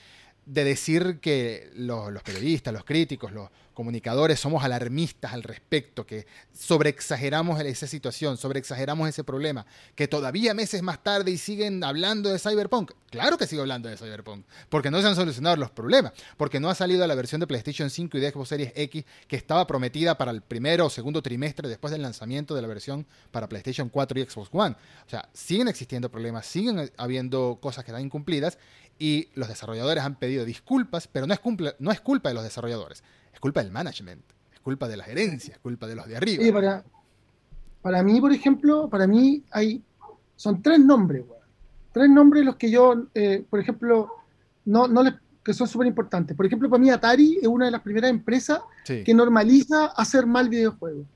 de decir que los, los, periodistas, los críticos, los comunicadores somos alarmistas al respecto, que sobreexageramos esa situación, sobreexageramos ese problema, que todavía meses más tarde y siguen hablando de Cyberpunk. Claro que sigo hablando de Cyberpunk, porque no se han solucionado los problemas, porque no ha salido la versión de PlayStation 5 y de Xbox Series X que estaba prometida para el primero o segundo trimestre después del lanzamiento de la versión para PlayStation 4 y Xbox One. O sea, siguen existiendo problemas, siguen habiendo cosas que están incumplidas y los desarrolladores han pedido disculpas, pero no es, no es culpa de los desarrolladores, es culpa del management, es culpa de la gerencia, es culpa de los de arriba. para, para mí, por ejemplo, para mí hay, son tres nombres, tres nombres los que yo, eh, por ejemplo, no, no les, que son súper importantes. Por ejemplo, para mí Atari es una de las primeras empresas que normaliza hacer mal videojuegos.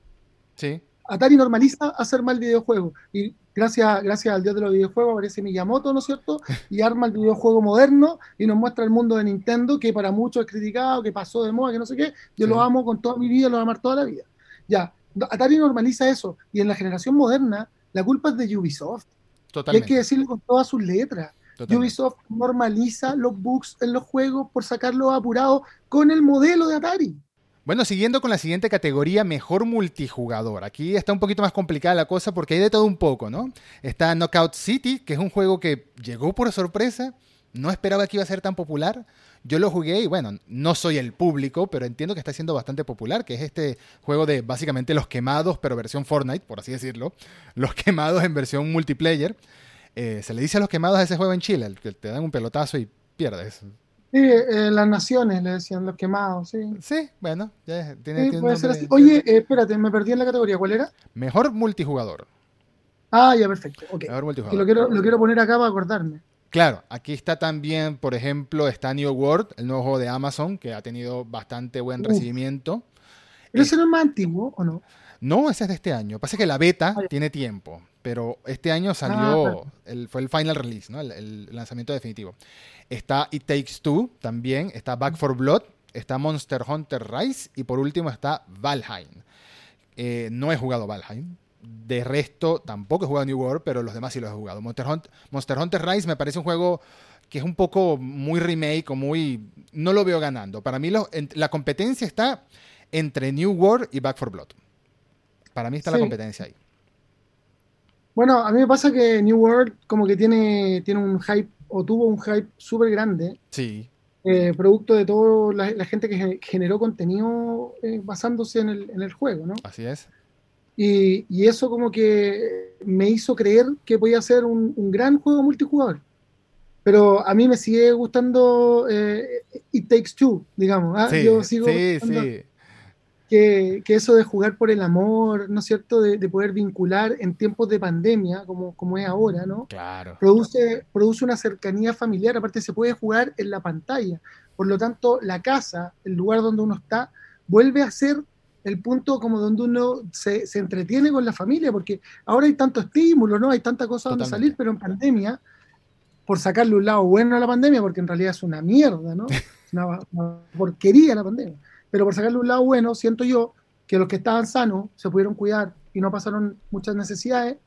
Sí. Atari normaliza hacer mal videojuegos. Y gracias, gracias al dios de los videojuegos aparece Miyamoto, ¿no es cierto? Y arma el videojuego moderno y nos muestra el mundo de Nintendo, que para muchos es criticado, que pasó de moda, que no sé qué. Yo lo amo con toda mi vida, lo voy a amar toda la vida. Ya, Atari normaliza eso. Y en la generación moderna, la culpa es de Ubisoft. Totalmente. Y hay que decirlo con todas sus letras. Ubisoft normaliza los bugs en los juegos por sacarlos apurados con el modelo de Atari. Bueno, siguiendo con la siguiente categoría, mejor multijugador. Aquí está un poquito más complicada la cosa porque hay de todo un poco, ¿no? Está Knockout City, que es un juego que llegó por sorpresa, no esperaba que iba a ser tan popular. Yo lo jugué y bueno, no soy el público, pero entiendo que está siendo bastante popular, que es este juego de básicamente los quemados, pero versión Fortnite, por así decirlo. Los quemados en versión multiplayer. Eh, se le dice a los quemados a ese juego en Chile, que te dan un pelotazo y pierdes. Sí, eh, las naciones le decían los quemados, sí. Sí, bueno, ya tiene, puede ser así. Oye, eh, espérate, me perdí en la categoría, ¿cuál era? Mejor multijugador. Ah, ya, perfecto. Mejor multijugador. Lo quiero, lo quiero poner acá para acordarme. Claro, aquí está también, por ejemplo, está New World, el nuevo juego de Amazon, que ha tenido bastante buen recibimiento. ¿Pero ese no es más antiguo o no? No, ese es de este año. Pasa que la beta ah, tiene tiempo, pero este año salió, ah, el, fue el final release, ¿no? el, lanzamiento definitivo. Está It Takes Two también, está Back for Blood, está Monster Hunter Rise y por último está Valheim. Eh, no he jugado Valheim. De resto, tampoco he jugado New World, pero los demás sí los he jugado. Monster, Monster Hunter Rise me parece un juego que es un poco muy remake o muy... No lo veo ganando. Para mí la competencia está entre New World y Back 4 Blood. Para mí está la competencia ahí. Bueno, a mí me pasa que New World como que tiene, tiene un hype o tuvo un hype súper grande. Sí. Eh, producto de toda la, gente que generó contenido eh, basándose en el, en el, juego, ¿no? Así es. Y, y, eso como que me hizo creer que podía ser un, un gran juego multijugador. Pero a mí me sigue gustando eh, It Takes Two, digamos. ¿ah? Sí, Yo sigo sí, sí que, eso de jugar por el amor, ¿no es cierto?, de, poder vincular en tiempos de pandemia, como, como es ahora, ¿no? Claro. Produce, produce una cercanía familiar, aparte se puede jugar en la pantalla. Por lo tanto, la casa, el lugar donde uno está, vuelve a ser el punto como donde uno se, entretiene con la familia, porque ahora hay tanto estímulo, ¿no? Hay tanta cosa donde salir, pero en pandemia, por sacarle un lado bueno a la pandemia, porque en realidad es una mierda, ¿no? una porquería la pandemia pero por sacarle un lado bueno, siento yo que los que estaban sanos se pudieron cuidar y no pasaron muchas necesidades,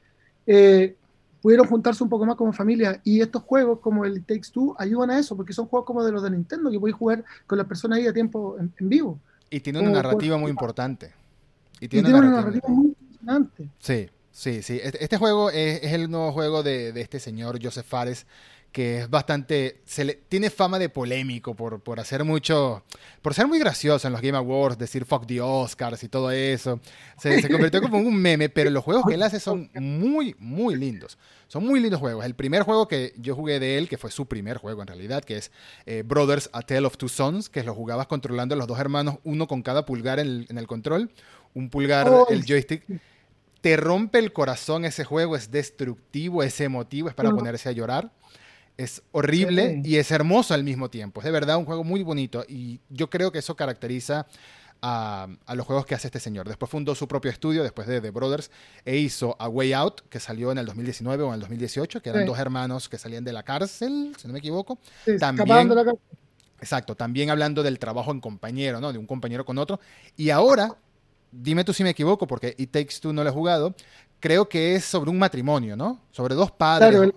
eh, pudieron juntarse un poco más como familia. Y estos juegos, como el Takes Two, ayudan a eso, porque son juegos como de los de Nintendo, que puedes jugar con las personas ahí a tiempo en, vivo. Y tiene una narrativa muy importante. Y tiene, una, narrativa, muy impresionante. Sí, sí, sí. Este, este juego es, el nuevo juego de, de este señor Joseph Fares que es bastante, se le, tiene fama de polémico por, por hacer mucho, por ser muy gracioso en los Game Awards, decir fuck the Oscars y todo eso. Se, se convirtió como un meme, pero los juegos que él hace son muy, muy lindos. Son muy lindos juegos. El primer juego que yo jugué de él, que fue su primer juego en realidad, que es eh, Brothers A Tale of Two Sons, que lo jugabas controlando a los dos hermanos, uno con cada pulgar en el, en el control, un pulgar el joystick. Te rompe el corazón ese juego, es destructivo, es emotivo, es para ponerse a llorar. Es horrible y es hermoso al mismo tiempo. Es de verdad un juego muy bonito y yo creo que eso caracteriza a, los juegos que hace este señor. Después fundó su propio estudio, después de The Brothers, e hizo A Way Out, que salió en el 2019 o en el 2018, que eran dos hermanos que salían de la cárcel, si no me equivoco. también, Exacto, también hablando del trabajo en compañero, ¿no? De un compañero con otro. Y ahora, dime tú si me equivoco, porque It Takes Two no lo he jugado, creo que es sobre un matrimonio, ¿no? Sobre dos padres. Claro,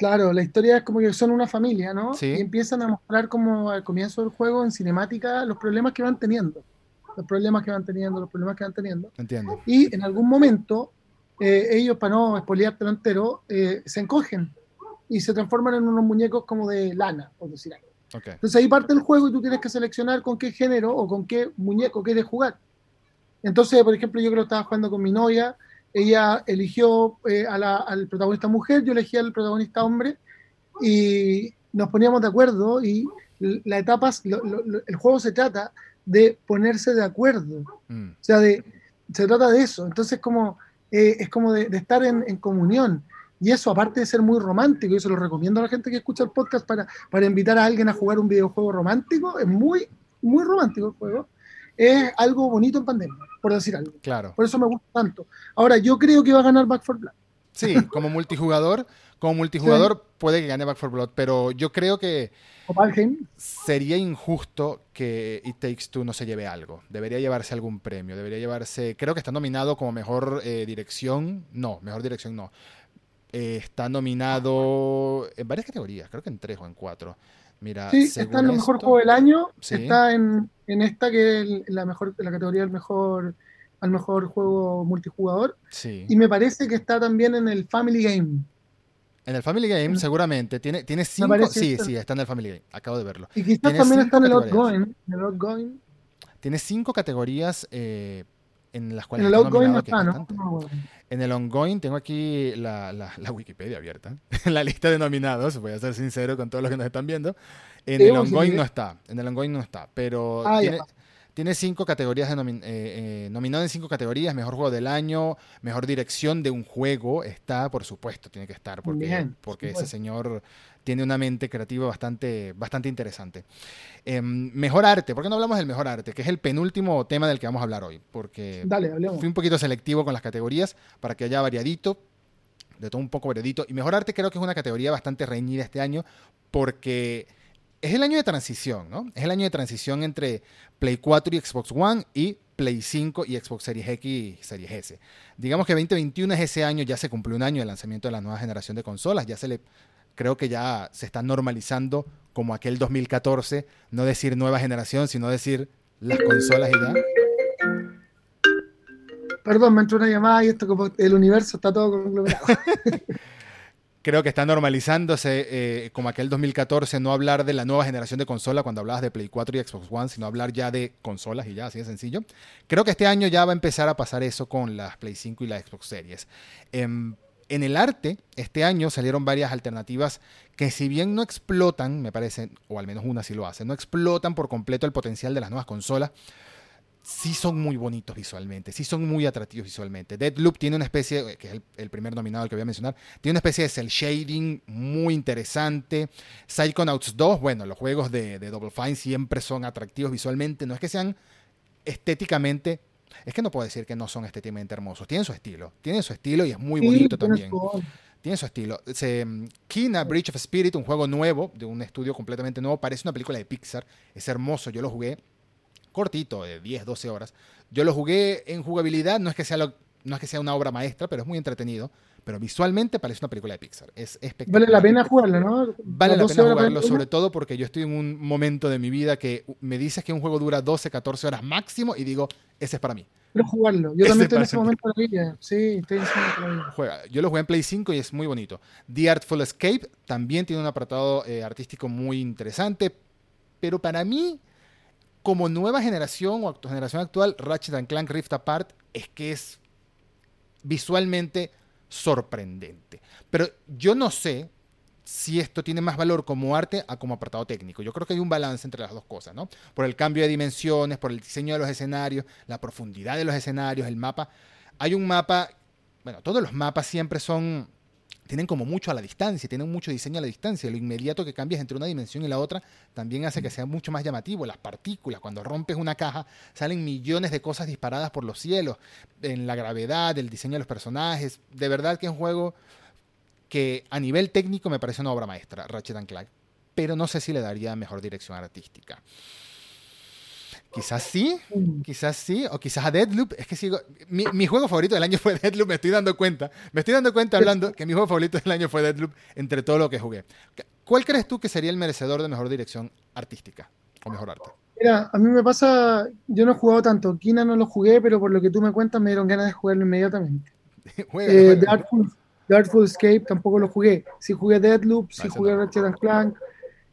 la historia es como que son una familia, ¿no? Y empiezan a mostrar como al comienzo del juego en cinemática los problemas que van teniendo. Los problemas que van teniendo, los problemas que van teniendo. Entiendo. Y en algún momento, eh, ellos, para no espoliártelo entero, eh, se encogen y se transforman en unos muñecos como de lana, por decir algo. Entonces ahí parte el juego y tú tienes que seleccionar con qué género o con qué muñeco quieres jugar. Entonces, por ejemplo, yo que lo estaba jugando con mi novia ella eligió eh, al protagonista mujer, yo elegí al protagonista hombre y nos poníamos de acuerdo y la etapa, el juego se trata de ponerse de acuerdo. Mm. O sea, de, se trata de eso. Entonces como, eh, es como de, estar en, comunión. Y eso, aparte de ser muy romántico, y eso lo recomiendo a la gente que escucha el podcast para, para invitar a alguien a jugar un videojuego romántico, es muy, muy romántico el juego es algo bonito en pandemia, por decir algo. Claro. Por eso me gusta tanto. Ahora, yo creo que va a ganar Back 4 Blood. Sí, como multijugador, como multijugador puede que gane Back 4 Blood, pero yo creo que sería injusto que It Takes Two no se lleve algo. Debería llevarse algún premio, debería llevarse, creo que está nominado como mejor eh, dirección, no, mejor dirección no. Eh, está nominado en varias categorías, creo que en tres o en cuatro. Mira, sí, está en el mejor juego del año, está en, en, esta que es la mejor la categoría del mejor al mejor juego multijugador. Sí. Y me parece que está también en el Family Game. En el Family Game, seguramente. Tiene, tiene cinco. Sí, sí, está en el Family Game. Acabo de verlo. Y quizás también está en el Outgoing. En Tiene cinco categorías eh, en las cuales en el outgoing no está, ¿no? En el ongoing tengo aquí la, la, Wikipedia abierta, la lista de nominados, voy a ser sincero con todos los que nos están viendo. En el ongoing no está, en el ongoing no está, pero ah, tiene, tiene, cinco categorías, de eh, eh, nominado en cinco categorías, mejor juego del año, mejor dirección de un juego, está, por supuesto, tiene que estar, porque, porque ese señor tiene una mente creativa bastante, bastante interesante. Em, mejor arte, ¿por qué no hablamos del mejor arte? Que es el penúltimo tema del que vamos a hablar hoy, porque fui un poquito selectivo con las categorías para que haya variadito, de todo un poco variadito. Y mejor arte creo que es una categoría bastante reñida este año, porque es el año de transición, ¿no? Es el año de transición entre Play 4 y Xbox One y Play 5 y Xbox Series X y Series S. Digamos que 2021 es ese año, ya se cumplió un año de lanzamiento de la nueva generación de consolas, ya se le creo que ya se está normalizando como aquel 2014, no decir nueva generación, sino decir las consolas y ya. Perdón, me entró una llamada y esto como el universo está todo conglomerado. creo que está normalizándose eh, como aquel 2014 no hablar de la nueva generación de consola cuando hablabas de Play 4 y Xbox One, sino hablar ya de consolas y ya, así de sencillo. Creo que este año ya va a empezar a pasar eso con las Play 5 y la Xbox Series. Em, en el arte, este año salieron varias alternativas que si bien no explotan, me parece, o al menos una sí lo hace, no explotan por completo el potencial de las nuevas consolas, sí son muy bonitos visualmente, sí son muy atractivos visualmente. Deadloop tiene una especie, que es el, primer nominado que voy a mencionar, tiene una especie de cel shading muy interesante. Psychonauts 2, bueno, los juegos de, Double Fine siempre son atractivos visualmente, no es que sean estéticamente es que no puedo decir que no son estéticamente hermosos. Tienen su estilo. Tienen su estilo y es muy bonito también. Tiene su estilo. Se, Kina Bridge of Spirit, un juego nuevo, de un estudio completamente nuevo, parece una película de Pixar. Es hermoso. Yo lo jugué cortito, de 10, 12 horas. Yo lo jugué en jugabilidad, no es que sea, no es que sea una obra maestra, pero es muy entretenido. Pero visualmente parece una película de Pixar. Es espectacular. Vale la pena jugarlo, ¿no? Vale la pena jugarlo, sobre todo porque yo estoy en un momento de mi vida que me dices que un juego dura 12, 14 horas máximo y digo, ese es para mí. Quiero jugarlo. Yo también estoy en ese momento de la vida. Sí, estoy en ese momento de la vida. Juega. Yo lo jugué en Play 5 y es muy bonito. The Artful Escape también tiene un apartado eh, artístico muy interesante. Pero para mí, como nueva generación o generación actual, Ratchet Clank Rift Apart es que es visualmente sorprendente. Pero yo no sé si esto tiene más valor como arte a como apartado técnico. Yo creo que hay un balance entre las dos cosas, ¿no? Por el cambio de dimensiones, por el diseño de los escenarios, la profundidad de los escenarios, el mapa. Hay un mapa, bueno, todos los mapas siempre son tienen como mucho a la distancia, tienen mucho diseño a la distancia. Lo inmediato que cambias entre una dimensión y la otra también hace que sea mucho más llamativo. Las partículas, cuando rompes una caja, salen millones de cosas disparadas por los cielos, en la gravedad, el diseño de los personajes. De verdad que es un juego que a nivel técnico me parece una obra maestra, Ratchet Clank, pero no sé si le daría mejor dirección artística. Quizás sí, mm. quizás sí, o quizás a Deadloop. Es que sigo. Mi, juego favorito del año fue Deadloop, me estoy dando cuenta. Me estoy dando cuenta hablando que mi juego favorito del año fue Deadloop entre todo lo que jugué. ¿Cuál crees tú que sería el merecedor de mejor dirección artística o mejor arte? Mira, a mí me pasa. Yo no he jugado tanto. Kina no lo jugué, pero por lo que tú me cuentas me dieron ganas de jugarlo inmediatamente. juega, eh, The, Artful, Escape tampoco lo jugué. Sí jugué Deadloop, sí jugué Ratchet Clank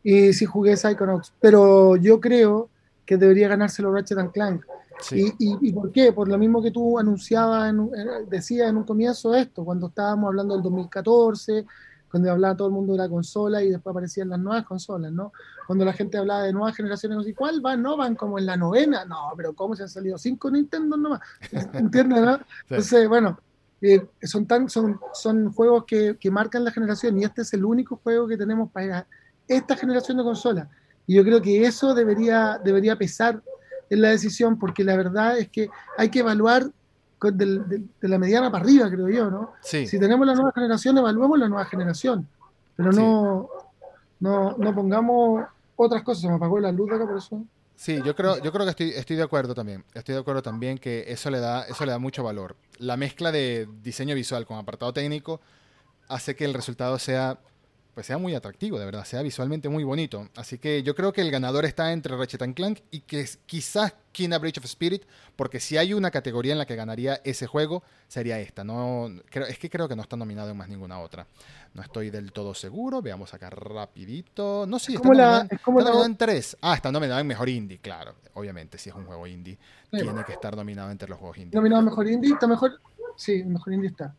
y sí jugué Psychonauts. Pero yo creo que debería ganárselo Ratchet Clank. Y, y, por qué? Por lo mismo que tú anunciabas, en, decías en un comienzo esto, cuando estábamos hablando del 2014, cuando hablaba todo el mundo de la consola y después aparecían las nuevas consolas, ¿no? Cuando la gente hablaba de nuevas generaciones, ¿y cuál van? ¿No? Van como en la novena. No, pero ¿cómo se han salido cinco Nintendo nomás? ¿Entiendes, no? Entonces, bueno, eh, son, tan, son, son juegos que, que marcan la generación y este es el único juego que tenemos para esta generación de consolas. Y yo creo que eso debería, debería pesar en la decisión, porque la verdad es que hay que evaluar de, la mediana para arriba, creo yo, ¿no? Si tenemos la nueva generación, evaluemos la nueva generación, pero no, no, no pongamos otras cosas. Se me apagó la luz acá por eso. Sí, yo creo, yo creo que estoy, estoy de acuerdo también. Estoy de acuerdo también que eso le da, eso le da mucho valor. La mezcla de diseño visual con apartado técnico hace que el resultado sea pues sea muy atractivo, de verdad, sea visualmente muy bonito. Así que yo creo que el ganador está entre Ratchet Clank y que quizás Kina Bridge of Spirit, porque si hay una categoría en la que ganaría ese juego, sería esta. No, creo, es que creo que no está nominado en más ninguna otra. No estoy del todo seguro. Veamos acá rapidito. No sé, está, nominado, en tres. Ah, está nominado en Mejor Indie, claro. Obviamente, si es un juego indie, tiene que estar nominado entre los juegos indie. Nominado Mejor Indie, está mejor... Sí, Mejor Indie está.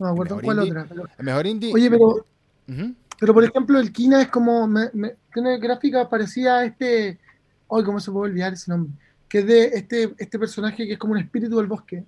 No me acuerdo cuál otra. Mejor Indie... Oye, pero... Pero por ejemplo, el Kina es como. Me, tiene gráfica parecida a este. Ay, ¿cómo se puede olvidar ese nombre? Que es de este, este personaje que es como un espíritu del bosque.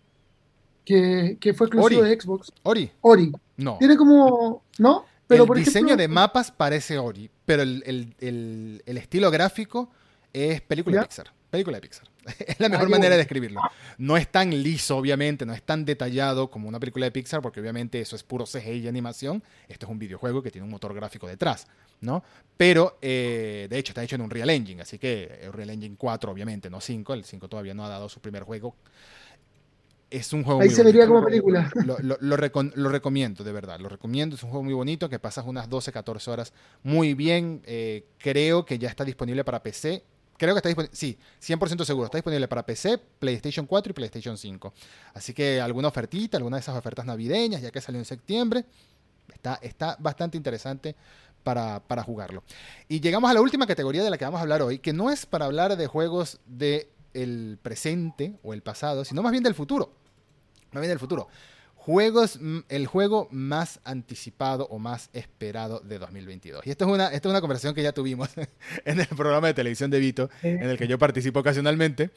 Que, que fue exclusivo de Xbox. Ori. Ori. No. Tiene como. ¿No? Pero el diseño de mapas parece Ori, pero el, el, el, estilo gráfico es película de Pixar. Película de Pixar. Es la mejor manera de describirlo. No es tan liso, obviamente, no es tan detallado como una película de Pixar, porque obviamente eso es puro CGI y animación. Esto es un videojuego que tiene un motor gráfico detrás, ¿no? Pero, eh, de hecho, está hecho en un Real Engine, así que un Real Engine 4, obviamente, no 5. El 5 todavía no ha dado su primer juego. Es un juego Ahí muy se vería como película. Lo, lo- lo recon- lo recomiendo, de verdad. Lo recomiendo. Es un juego muy bonito que pasas unas 12, 14 horas muy bien. Eh, creo que ya está disponible para PC. Creo que está disponible. Sí, 100% seguro. Está disponible para PC, PlayStation 4 y PlayStation 5. Así que alguna ofertita, alguna de esas ofertas navideñas, ya que salió en septiembre. Está, está bastante interesante para, para jugarlo. Y llegamos a la última categoría de la que vamos a hablar hoy, que no es para hablar de juegos del presente o el pasado, sino más bien del futuro. Más bien del futuro. Juegos, el juego más anticipado o más esperado de 2022. Y esto es una, esto es una conversación que ya tuvimos en el programa de televisión de Vito, en el que yo participo ocasionalmente.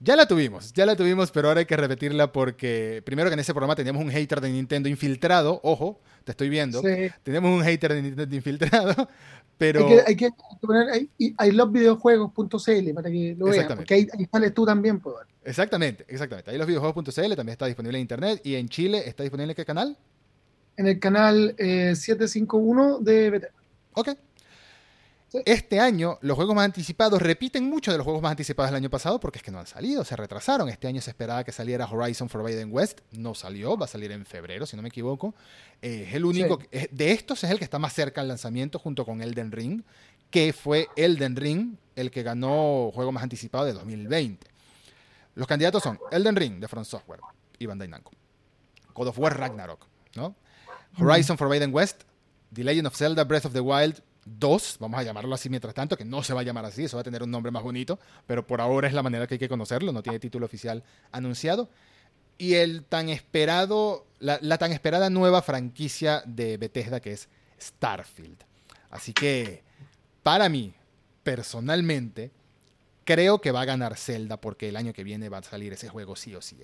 Ya la tuvimos, ya la tuvimos, pero ahora hay que repetirla porque primero que en ese programa teníamos un hater de Nintendo infiltrado, ojo, te estoy viendo, Sí. tenemos un hater de Nintendo infiltrado, pero... Hay, que, hay, poner ahí, I lovevideojuegos.cl para que lo vean, porque ahí, ahí sales tú también, pues. Exactamente, exactamente. Ahí los videojuegos.cl también está disponible en internet y en Chile está disponible en qué canal? En el canal eh, 751 de BT. Ok. Sí. Este año los juegos más anticipados repiten mucho de los juegos más anticipados del año pasado porque es que no han salido, se retrasaron. Este año se esperaba que saliera Horizon Forbidden West, no salió, va a salir en febrero, si no me equivoco. Eh, es el único, Sí. de estos es el que está más cerca al lanzamiento junto con Elden Ring, que fue Elden Ring el que ganó juego más anticipado de 2020. Los candidatos son Elden Ring de From Software y Bandai Namco. God of War Ragnarok, ¿no? Horizon Forbidden West, The Legend of Zelda Breath of the Wild 2, vamos a llamarlo así mientras tanto, que no se va a llamar así, eso va a tener un nombre más bonito, pero por ahora es la manera que hay que conocerlo, no tiene título oficial anunciado. Y el tan esperado, la, la tan esperada nueva franquicia de Bethesda que es Starfield. Así que, para mí, personalmente, creo que va a ganar Zelda porque el año que viene va a salir ese juego sí o sí.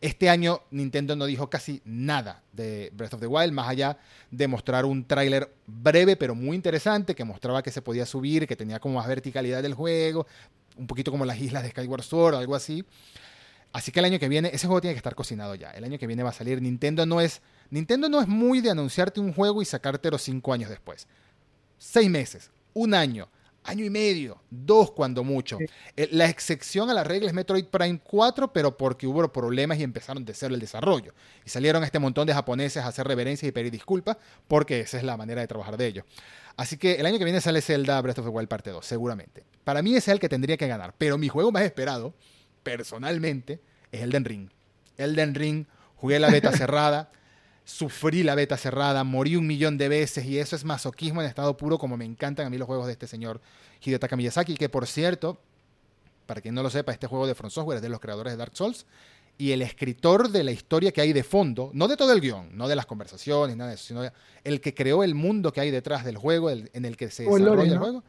Este año Nintendo no dijo casi nada de Breath of the Wild, más allá de mostrar un tráiler breve pero muy interesante que mostraba que se podía subir, que tenía como más verticalidad del juego, un poquito como las islas de Skyward Sword o algo así. Así que el año que viene, ese juego tiene que estar cocinado ya. El año que viene va a salir. Nintendo no es, Nintendo no es muy de anunciarte un juego y sacártelo cinco años después. Seis meses, un año, año y medio, dos cuando mucho. Sí. Eh, La excepción a la regla es Metroid Prime 4, pero porque hubo problemas y empezaron de cero el desarrollo. Y salieron este montón de japoneses a hacer reverencias y pedir disculpas, porque esa es la manera de trabajar de ellos. Así que el año que viene sale Zelda Breath of the Wild parte 2, seguramente. Para mí ese es el que tendría que ganar. Pero mi juego más esperado, personalmente, es Elden Ring. Elden Ring, jugué la beta cerrada, sufrí la beta cerrada, morí un millón de veces y eso es masoquismo en estado puro como me encantan a mí los juegos de este señor Hidetaka Miyazaki, que por cierto, para quien no lo sepa, este juego de From Software es de los creadores de Dark Souls y el escritor de la historia que hay de fondo, no de todo el guion, no de las conversaciones, nada de eso, sino el que creó el mundo que hay detrás del juego, el- en el que se desarrolla lore, el juego,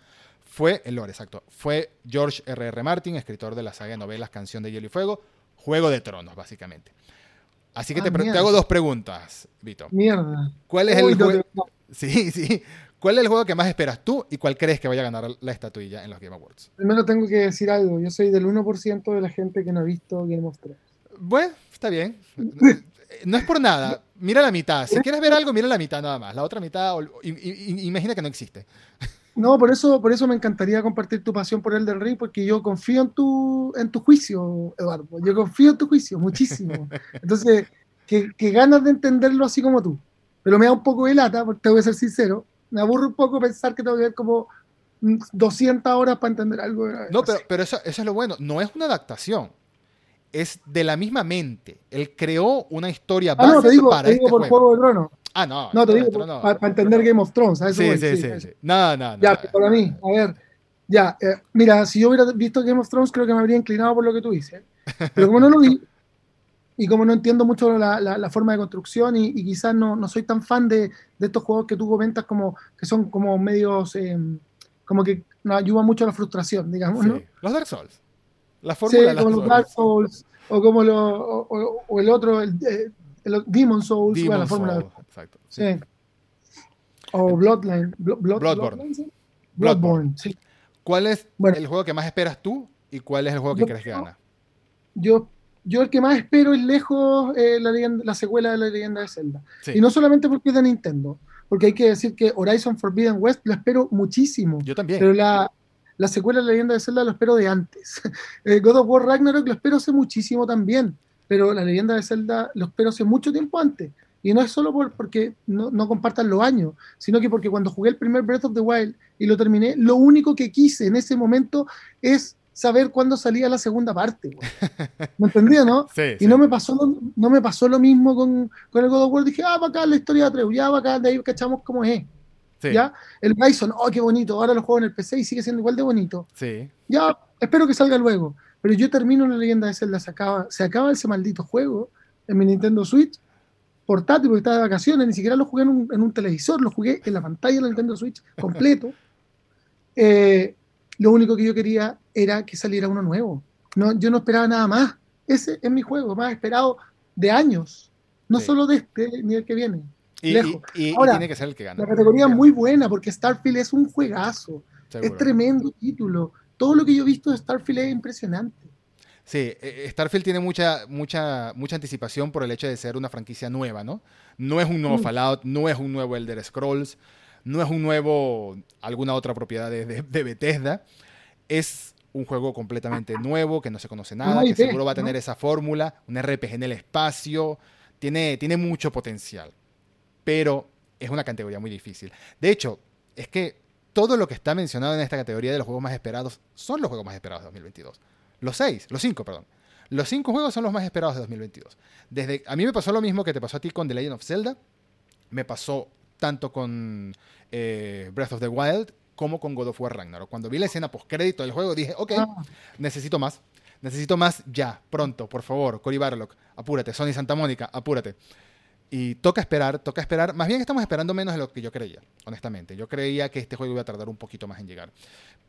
fue el lore, exacto. Fue George R.R. R. Martin, escritor de la saga de novelas Canción de Hielo y Fuego, Juego de Tronos, básicamente. Así que Ah, te, te hago dos preguntas, Vito. Mierda. ¿Cuál es Uy, el juego? Sí, sí. ¿Cuál es el juego que más esperas tú y cuál crees que vaya a ganar la estatuilla en los Game Awards? Primero tengo que decir algo. Yo soy del 1% de la gente que no ha visto Game of Thrones. Bueno, está bien. No es por nada. Mira la mitad. Si quieres ver algo, mira la mitad nada más. La otra mitad, imagina que no existe. No, por eso, por eso me encantaría compartir tu pasión por el del Ring, porque yo confío en tu, en tu juicio, Eduardo. Yo confío en tu juicio, muchísimo. Entonces, que, que ganas de entenderlo así como tú. Pero me da un poco de lata, porque te voy a ser sincero. Me aburre un poco pensar que tengo que ver como mm, 200 horas para entender algo. No, pero, pero eso, eso es lo bueno. No es una adaptación. Es de la misma mente. Él creó una historia Ah, no, base te digo, para te digo este por juego. Juego de Tronos. Ah, no. No, te digo no. para, entender Game of Thrones. eso Sí, voy, sí, sí, sí. No, no, no. Ya, no. para mí, a ver, ya, eh, mira, si yo hubiera visto Game of Thrones, creo que me habría inclinado por lo que tú dices. Pero como no lo vi, y como no entiendo mucho la, la- la forma de construcción, y, y quizás no, no soy tan fan de, de estos juegos que tú comentas como que son como medios, eh, como que nos ayudan mucho a la frustración, digamos, ¿no? Sí. Los Dark Souls. La Sí, fórmula de las como los. Dark Souls, o como lo, o, o- o el otro, el, eh, el Demon Souls, Demon bueno, la fórmula. Souls, Exacto. sí. Sí. O Bloodline. Blo- Blood- Bloodborne. Bloodline, sí. Bloodborne. Bloodborne, sí. ¿Cuál es Bueno. el juego que más esperas tú ¿Y cuál es el juego que crees que gana? Yo, yo el que más espero es lejos eh, la, la, secuela de la leyenda de Zelda. Y no solamente porque es de Nintendo, porque hay que decir que Horizon Forbidden West lo espero muchísimo. Yo también. Pero la, la secuela de la leyenda de Zelda lo espero de antes. Eh, God of War Ragnarok lo espero hace muchísimo también, pero la leyenda de Zelda lo espero hace mucho tiempo antes. Y no es solo por, porque no, no, compartan los años, sino que porque cuando jugué el primer Breath of the Wild y lo terminé, lo único que quise en ese momento es saber cuándo salía la segunda parte. ¿Me entendía, no? Sí, y no me pasó lo, no me pasó lo mismo con, con el God of War. Dije, ah, acá la historia de Atreus, ya acá de ahí cachamos cómo es. ¿Ya? El Bison, oh, qué bonito, ahora lo juego en el PC y sigue siendo igual de bonito. Sí. Ya, espero que salga luego. Pero yo termino la leyenda de Zelda, se acaba, se acaba ese maldito juego en mi Nintendo Switch portátil porque estaba de vacaciones, ni siquiera lo jugué en un, televisor, lo jugué en la pantalla de la Nintendo Switch completo. Eh, lo único que yo quería era que saliera uno nuevo. No, yo no esperaba nada más. Ese es mi juego más esperado de años, no solo de este ni el que viene. Y, tiene que ser el que gana. La categoría es muy buena porque Starfield es un juegazo. Es tremendo título. Todo lo que yo he visto de Starfield es impresionante. Sí, e, e, Starfield tiene mucha, mucha, mucha anticipación por el hecho de ser una franquicia nueva, ¿no? No es un nuevo mm. Fallout, no es un nuevo Elder Scrolls, no es un nuevo alguna otra propiedad de, de, Bethesda. Es un juego completamente nuevo, que no se conoce nada, que seguro va a tener esa fórmula, un RPG en el espacio, tiene, tiene mucho potencial pero es una categoría muy difícil. De hecho, es que todo lo que está mencionado en esta categoría de los juegos más esperados son los juegos más esperados de 2022. Los seis, los cinco, perdón. Los cinco juegos son los más esperados de 2022. Desde, a mí me pasó lo mismo que te pasó a ti con The Legend of Zelda. Me pasó tanto con eh, Breath of the Wild como con God of War Ragnarok. Cuando vi la escena post-crédito del juego dije, ok, ah. necesito más. Necesito más ya, pronto, por favor. Cory Barlock, apúrate. Sony Santa Mónica, apúrate. Y toca esperar, toca esperar. Más bien estamos esperando menos de lo que yo creía, honestamente. Yo creía que este juego iba a tardar un poquito más en llegar.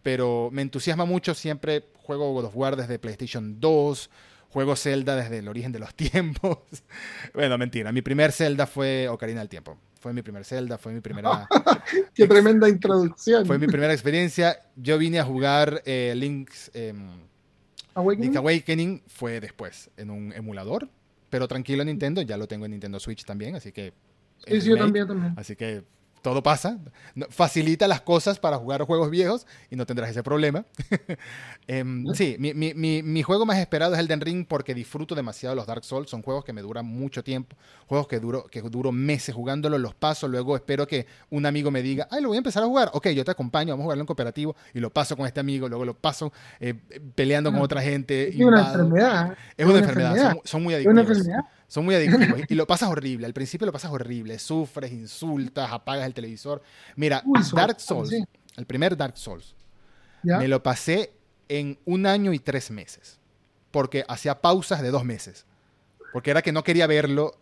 Pero me entusiasma mucho siempre. Juego God of War desde PlayStation 2. Juego Zelda desde el origen de los tiempos. bueno, mentira. Mi primer Zelda fue Ocarina del Tiempo. Fue mi primer Zelda, fue mi primera... ¡Qué tremenda introducción! Fue mi primera experiencia. Yo vine a jugar eh, Link's... Em, Awakening. Awakening fue después, en un emulador pero tranquilo Nintendo, ya lo tengo en Nintendo Switch también, así que... Sí, sí, yo también, también. Así que todo pasa. Facilita las cosas para jugar juegos viejos y no tendrás ese problema. Em, sí, mi, juego más esperado es el Den Ring porque disfruto demasiado los Dark Souls. Son juegos que me duran mucho tiempo, juegos que duro, que duro meses jugándolos, los paso, luego espero que un amigo me diga, ay, lo voy a empezar a jugar. Ok, yo te acompaño, vamos a jugarlo en cooperativo y lo paso con este amigo, luego lo paso eh, peleando con ah, otra gente. Es una enfermedad. Es una, enfermedad, Son, muy adictivos. Son muy adictivos y lo pasas horrible. Al principio lo pasas horrible. Sufres, insultas, apagas el televisor. Mira, Dark Souls, el primer Dark Souls, me lo pasé en un año y tres meses. Porque hacía pausas de dos meses. Porque era que no quería verlo.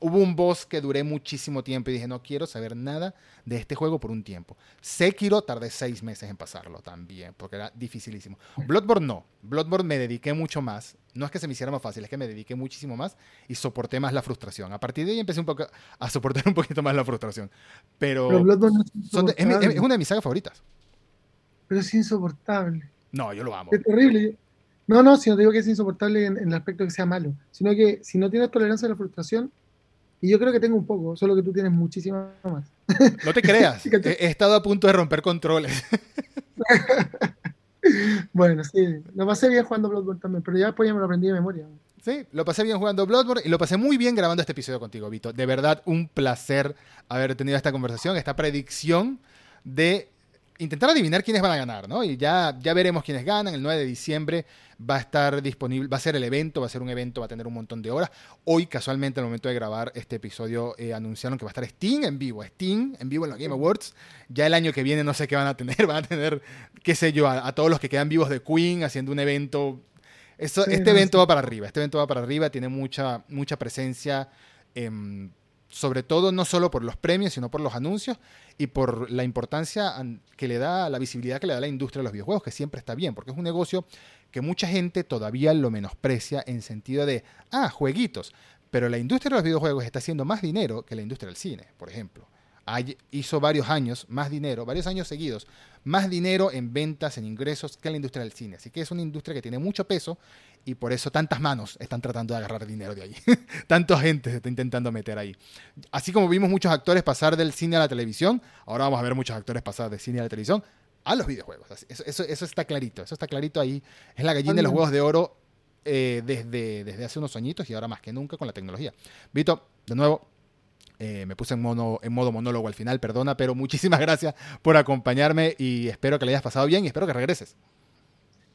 Hubo un boss que duré muchísimo tiempo y dije, no quiero saber nada de este juego por un tiempo. Sekiro tardé seis meses en pasarlo también, porque era dificilísimo. Bloodborne no. Bloodborne me dediqué mucho más. No es que se me hiciera más fácil, es que me dediqué muchísimo más y soporté más la frustración. A partir de ahí empecé un poco a soportar un poquito más la frustración. Pero, es, una de mis sagas favoritas. Pero es insoportable. No, yo lo amo. Es terrible. No, no, si no digo que es insoportable en, en el aspecto que sea malo, sino que si no tienes tolerancia a la frustración, y yo creo que tengo un poco, solo que tú tienes muchísima más. No te creas, he, estado a punto de romper controles. bueno, sí, lo pasé bien jugando Bloodborne también, pero ya después ya me lo aprendí de memoria. Sí, lo pasé bien jugando Bloodborne y lo pasé muy bien grabando este episodio contigo, Vito. De verdad, un placer haber tenido esta conversación, esta predicción de intentar adivinar quiénes van a ganar, ¿no? Y ya, ya veremos quiénes ganan. El 9 de diciembre va a estar disponible, va a ser el evento, va a ser un evento, va a tener un montón de horas. Hoy, casualmente, al momento de grabar este episodio, eh, anunciaron que va a estar Steam en vivo, Steam en vivo en los Game Awards. Ya el año que viene no sé qué van a tener, van a tener, qué sé yo, a, todos los que quedan vivos de Queen haciendo un evento. este evento va para arriba, este evento va para arriba, tiene mucha, mucha presencia. en sobre todo no solo por los premios, sino por los anuncios y por la importancia que le da, la visibilidad que le da la industria de los videojuegos, que siempre está bien, porque es un negocio que mucha gente todavía lo menosprecia en sentido de, ah, jueguitos, pero la industria de los videojuegos está haciendo más dinero que la industria del cine, por ejemplo. hizo varios años más dinero, varios años seguidos, más dinero en ventas, en ingresos que la industria del cine. Así que es una industria que tiene mucho peso y por eso tantas manos están tratando de agarrar dinero de ahí. Tanta gente se está intentando meter ahí. Así como vimos muchos actores pasar del cine a la televisión, ahora vamos a ver muchos actores pasar del cine a la televisión a los videojuegos. Eso, eso, está clarito, eso está clarito ahí. Es la gallina de los huevos de oro eh, desde, desde hace unos añitos y ahora más que nunca con la tecnología. Vito, de nuevo, eh, me puse en, mono, en modo monólogo al final, perdona, pero muchísimas gracias por acompañarme y espero que le hayas pasado bien y espero que regreses.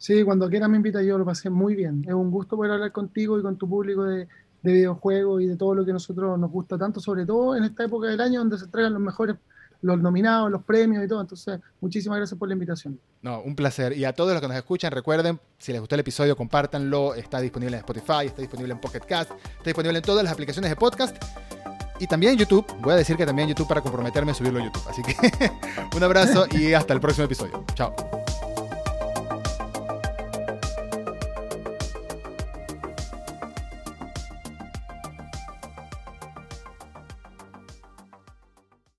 Sí, cuando quiera me invita, yo lo pasé muy bien. Es un gusto poder hablar contigo y con tu público de, de videojuegos y de todo lo que nosotros nos gusta tanto, sobre todo en esta época del año donde se entregan los mejores los nominados, los premios y todo. Entonces, muchísimas gracias por la invitación. No, un placer. Y a todos los que nos escuchan, recuerden, si les gustó el episodio, compártanlo. Está disponible en Spotify, está disponible en Pocket Cast, está disponible en todas las aplicaciones de podcast. Y también en YouTube. Voy a decir que también en YouTube para comprometerme a subirlo a YouTube. Así que un abrazo y hasta el próximo episodio. Chao.